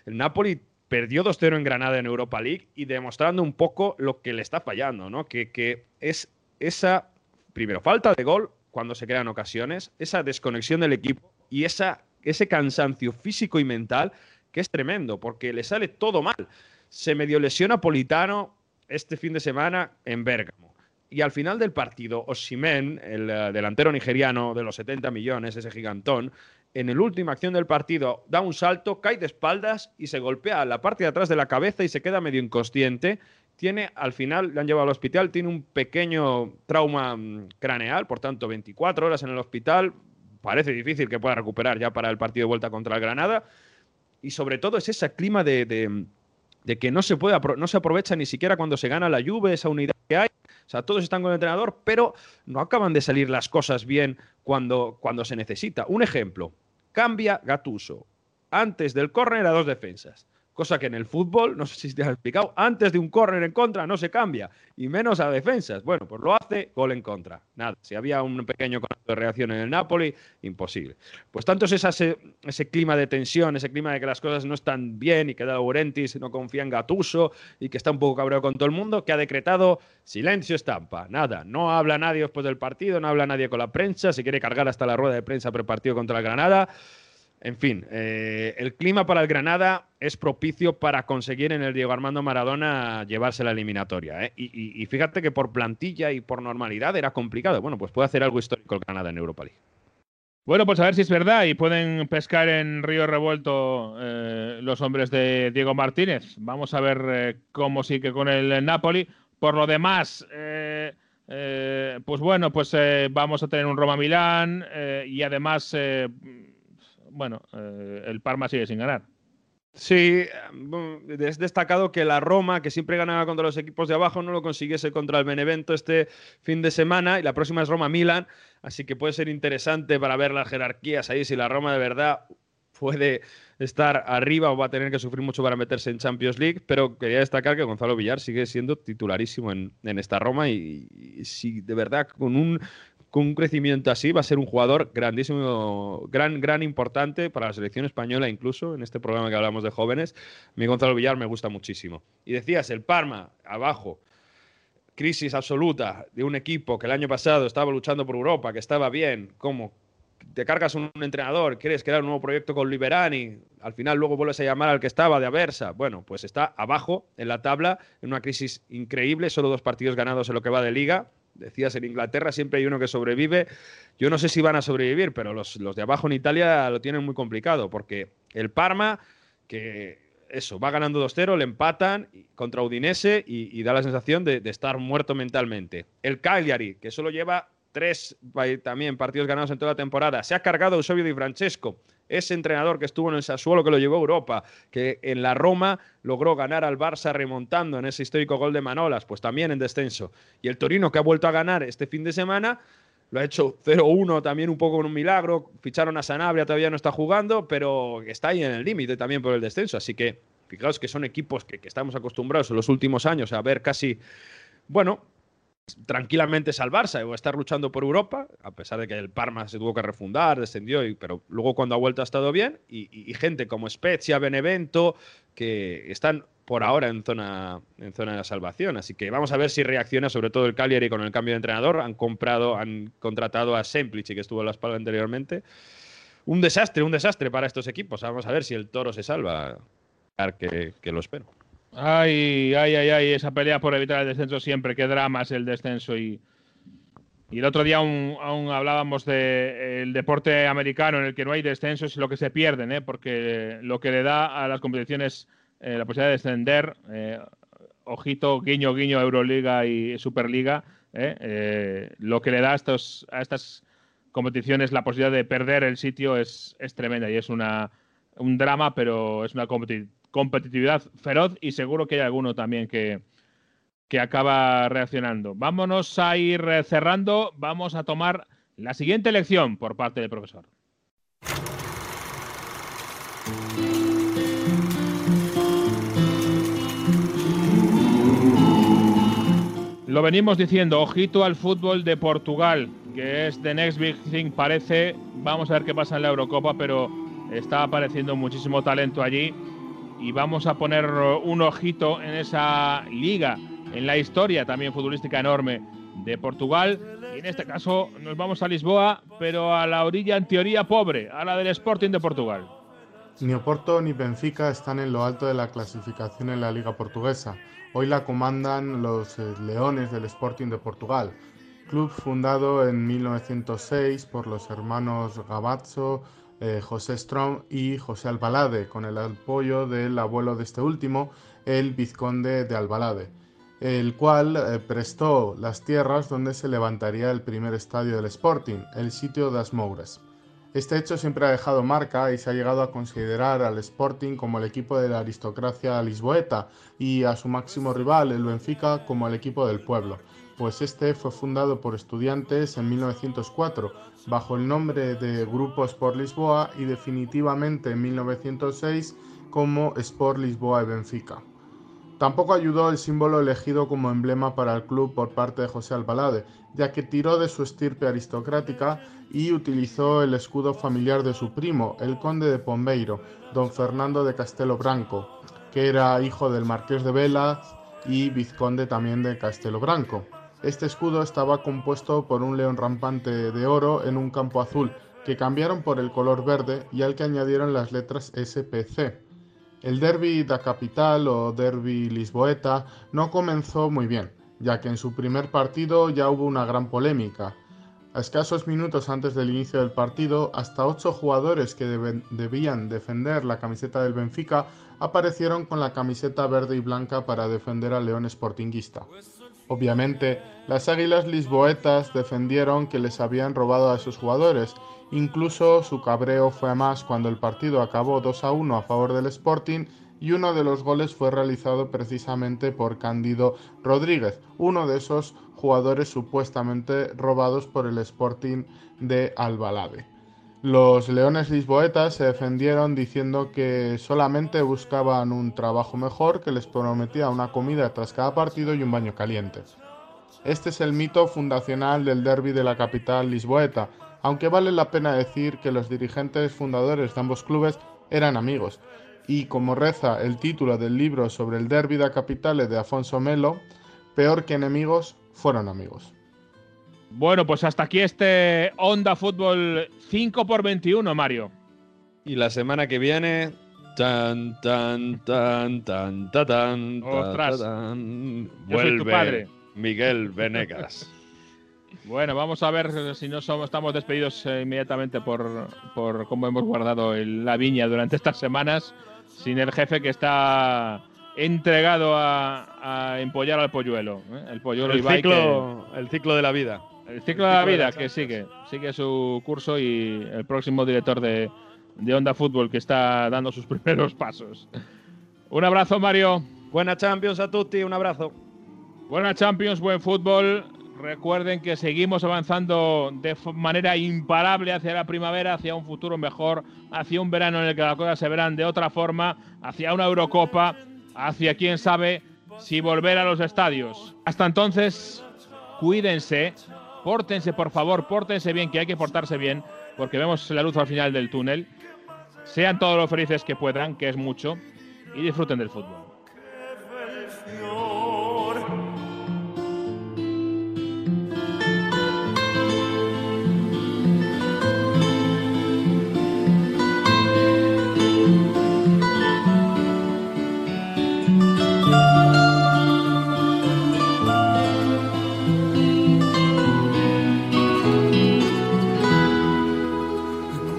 el Napoli perdió 2-0 en Granada en Europa League y demostrando un poco lo que le está fallando, ¿no? Que, que es esa, primero, falta de gol cuando se crean ocasiones, esa desconexión del equipo y esa, ese cansancio físico y mental que es tremendo, porque le sale todo mal. Se medio lesiona Politano este fin de semana en Bérgamo. Y al final del partido, Osimen, el eh, delantero nigeriano de los 70 millones, ese gigantón, en la última acción del partido da un salto, cae de espaldas y se golpea la parte de atrás de la cabeza y se queda medio inconsciente. Tiene, al final, le han llevado al hospital, tiene un pequeño trauma mm, craneal, por tanto, 24 horas en el hospital. Parece difícil que pueda recuperar ya para el partido de vuelta contra el Granada. Y sobre todo es ese clima de- de que no se, puede, no se aprovecha ni siquiera cuando se gana la Juve, esa unidad que hay. O sea, todos están con el entrenador, pero no acaban de salir las cosas bien cuando, cuando se necesita. Un ejemplo, cambia Gatuso. Antes del córner a dos defensas. Cosa que en el fútbol, no sé si te has explicado, antes de un córner en contra no se cambia, y menos a defensas. Bueno, pues lo hace, gol en contra. Nada, si había un pequeño concepto de reacción en el Napoli, imposible. Pues tanto es ese, ese clima de tensión, ese clima de que las cosas no están bien y que Laurentis no confía en Gatuso y que está un poco cabreado con todo el mundo, que ha decretado silencio estampa. Nada, no habla nadie después del partido, no habla nadie con la prensa, se quiere cargar hasta la rueda de prensa prepartido contra el Granada. En fin, eh, el clima para el Granada es propicio para conseguir en el Diego Armando Maradona llevarse la eliminatoria. ¿eh? Y, fíjate que por plantilla y por normalidad era complicado. Bueno, pues puede hacer algo histórico el Granada en Europa League. Bueno, pues a ver si es verdad y pueden pescar en Río Revuelto eh, los hombres de Diego Martínez. Vamos a ver cómo sigue con el Napoli. Por lo demás, pues bueno, pues vamos a tener un Roma-Milán y además bueno, eh, el Parma sigue sin ganar. Sí, es destacado que la Roma, que siempre ganaba contra los equipos de abajo, no lo consiguiese contra el Benevento este fin de semana y la próxima es Roma-Milan, así que puede ser interesante para ver las jerarquías ahí, si la Roma de verdad puede estar arriba o va a tener que sufrir mucho para meterse en Champions League, pero quería destacar que Gonzalo Villar sigue siendo titularísimo en, esta Roma y, si de verdad con un con un crecimiento así va a ser un jugador grandísimo, gran, gran importante para la selección española, incluso en este programa que hablamos de jóvenes. Mi Gonzalo Villar me gusta muchísimo. Y decías, el Parma, abajo, crisis absoluta de un equipo que el año pasado estaba luchando por Europa, que estaba bien, ¿cómo? Te cargas un entrenador, quieres crear un nuevo proyecto con Liberani, al final luego vuelves a llamar al que estaba de Aversa. Bueno, pues está abajo en la tabla, en una crisis increíble, solo dos partidos ganados en lo que va de liga, Decías, en Inglaterra siempre hay uno que sobrevive. Yo no sé si van a sobrevivir, pero los, de abajo en Italia lo tienen muy complicado, porque el Parma, que eso, va ganando 2-0, le empatan contra Udinese y, da la sensación de, estar muerto mentalmente. El Cagliari, que solo lleva tres también partidos ganados en toda la temporada, se ha cargado Eusebio Di Francesco, ese entrenador que estuvo en el Sassuolo que lo llevó a Europa, que en la Roma logró ganar al Barça remontando en ese histórico gol de Manolas, pues también en descenso. Y el Torino que ha vuelto a ganar este fin de semana, lo ha hecho 0-1 también un poco con un milagro, ficharon a Sanabria, todavía no está jugando, pero está ahí en el límite también por el descenso, así que fijaos que son equipos que, que estamos acostumbrados en los últimos años a ver casi, bueno, tranquilamente salvarse o estar luchando por Europa, a pesar de que el Parma se tuvo que refundar, descendió, pero luego cuando ha vuelto ha estado bien, y, gente como Spezia, Benevento, que están por ahora en zona, en zona de salvación. Así que vamos a ver si reacciona, sobre todo el Cagliari con el cambio de entrenador. Han comprado, han contratado a Semplici, que estuvo en la espalda anteriormente. Un desastre, un desastre para estos equipos. Vamos a ver si el Toro se salva, que, que lo espero. Ay, ay, ay, ay, esa pelea por evitar el descenso siempre, qué drama es el descenso. Y, y el otro día aún, hablábamos del deporte americano en el que no hay descenso y lo que se pierden, ¿eh? porque lo que le da a las competiciones eh, la posibilidad de descender, eh, ojito, guiño, guiño, Euroliga y Superliga, ¿eh? lo que le da a, estos, a estas competiciones la posibilidad de perder el sitio es, es tremenda y es una, un drama, pero es una competición competitividad feroz y seguro que hay alguno también que, que acaba reaccionando. Vámonos a ir cerrando, vamos a tomar la siguiente lección por parte del profesor. Lo venimos diciendo, ojito al fútbol de Portugal, que es the next big thing, parece. Vamos a ver qué pasa en la Eurocopa, pero está apareciendo muchísimo talento allí y vamos a poner un ojito en esa liga, en la historia también futbolística enorme de Portugal. Y en este caso nos vamos a Lisboa, pero a la orilla en teoría pobre, a la del Sporting de Portugal. Ni Oporto ni Benfica están en lo alto de la clasificación en la liga portuguesa. Hoy la comandan los eh, Leones del Sporting de Portugal, club fundado en 1906 por los hermanos Gabazzo, eh, José Strong y José Albalade, con el apoyo del abuelo de este último, el vizconde de Albalade, el cual eh, prestó las tierras donde se levantaría el primer estadio del Sporting, el sitio das Moures. Este hecho siempre ha dejado marca y se ha llegado a considerar al Sporting como el equipo de la aristocracia lisboeta y a su máximo rival, el Benfica, como el equipo del pueblo, pues este fue fundado por estudiantes en 1904 bajo el nombre de Grupo Sport Lisboa y definitivamente en 1906 como Sport Lisboa y Benfica. Tampoco ayudó el símbolo elegido como emblema para el club por parte de José Albalade, ya que tiró de su estirpe aristocrática y utilizó el escudo familiar de su primo, el conde de Pombeiro, don Fernando de Castelo Branco, que era hijo del marqués de Velas y vizconde también de Castelo Branco. Este escudo estaba compuesto por un león rampante de oro en un campo azul, que cambiaron por el color verde y al que añadieron las letras SPC. El derby da capital o derby lisboeta no comenzó muy bien, ya que en su primer partido ya hubo una gran polémica. A escasos minutos antes del inicio del partido, hasta ocho jugadores que debían defender la camiseta del Benfica aparecieron con la camiseta verde y blanca para defender al León Sportingista. Obviamente, las Águilas Lisboetas defendieron que les habían robado a esos jugadores Incluso su cabreo fue a más cuando el partido acabó 2 a 1 a favor del Sporting y uno de los goles fue realizado precisamente por Cándido Rodríguez, uno de esos jugadores supuestamente robados por el Sporting de Albalade. Los Leones Lisboetas se defendieron diciendo que solamente buscaban un trabajo mejor que les prometía una comida tras cada partido y un baño caliente. Este es el mito fundacional del derby de la capital lisboeta, aunque vale la pena decir que los dirigentes fundadores de ambos clubes eran amigos, y como reza el título del libro sobre el derby de capitales de Afonso Melo, peor que enemigos, fueron amigos. Bueno, pues hasta aquí este Onda Fútbol 5 por 21, Mario. Y la semana que viene, tan, tan, tan, tan, tan, tan, Ostras. tan, Yo soy tu vuelve padre. Miguel Venegas. Bueno, vamos a ver si no somos, estamos despedidos eh, inmediatamente por, por cómo hemos guardado el- la viña durante estas semanas, sin el jefe que está entregado a, a empollar al polluelo. ¿eh? El polluelo el, Ibai que- ciclo, el ciclo de la vida. El ciclo de la vida que sigue, sigue su curso y el próximo director de, de Onda Fútbol que está dando sus primeros pasos. Un abrazo, Mario. Buena Champions a tutti, un abrazo. Buena Champions, buen fútbol. Recuerden que seguimos avanzando de manera imparable hacia la primavera, hacia un futuro mejor, hacia un verano en el que las cosas se verán de otra forma, hacia una Eurocopa, hacia quién sabe si volver a los estadios. Hasta entonces, cuídense, pórtense por favor, pórtense bien, que hay que portarse bien, porque vemos la luz al final del túnel. Sean todos los felices que puedan, que es mucho, y disfruten del fútbol.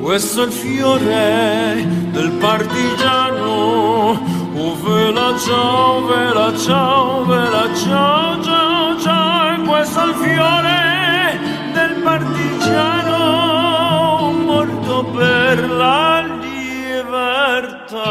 Questo è il fiore del partigiano. Oh, vela ciao, vela ciao, vela ciao, ciao, ciao. E questo è il fiore del partigiano morto per la libertà.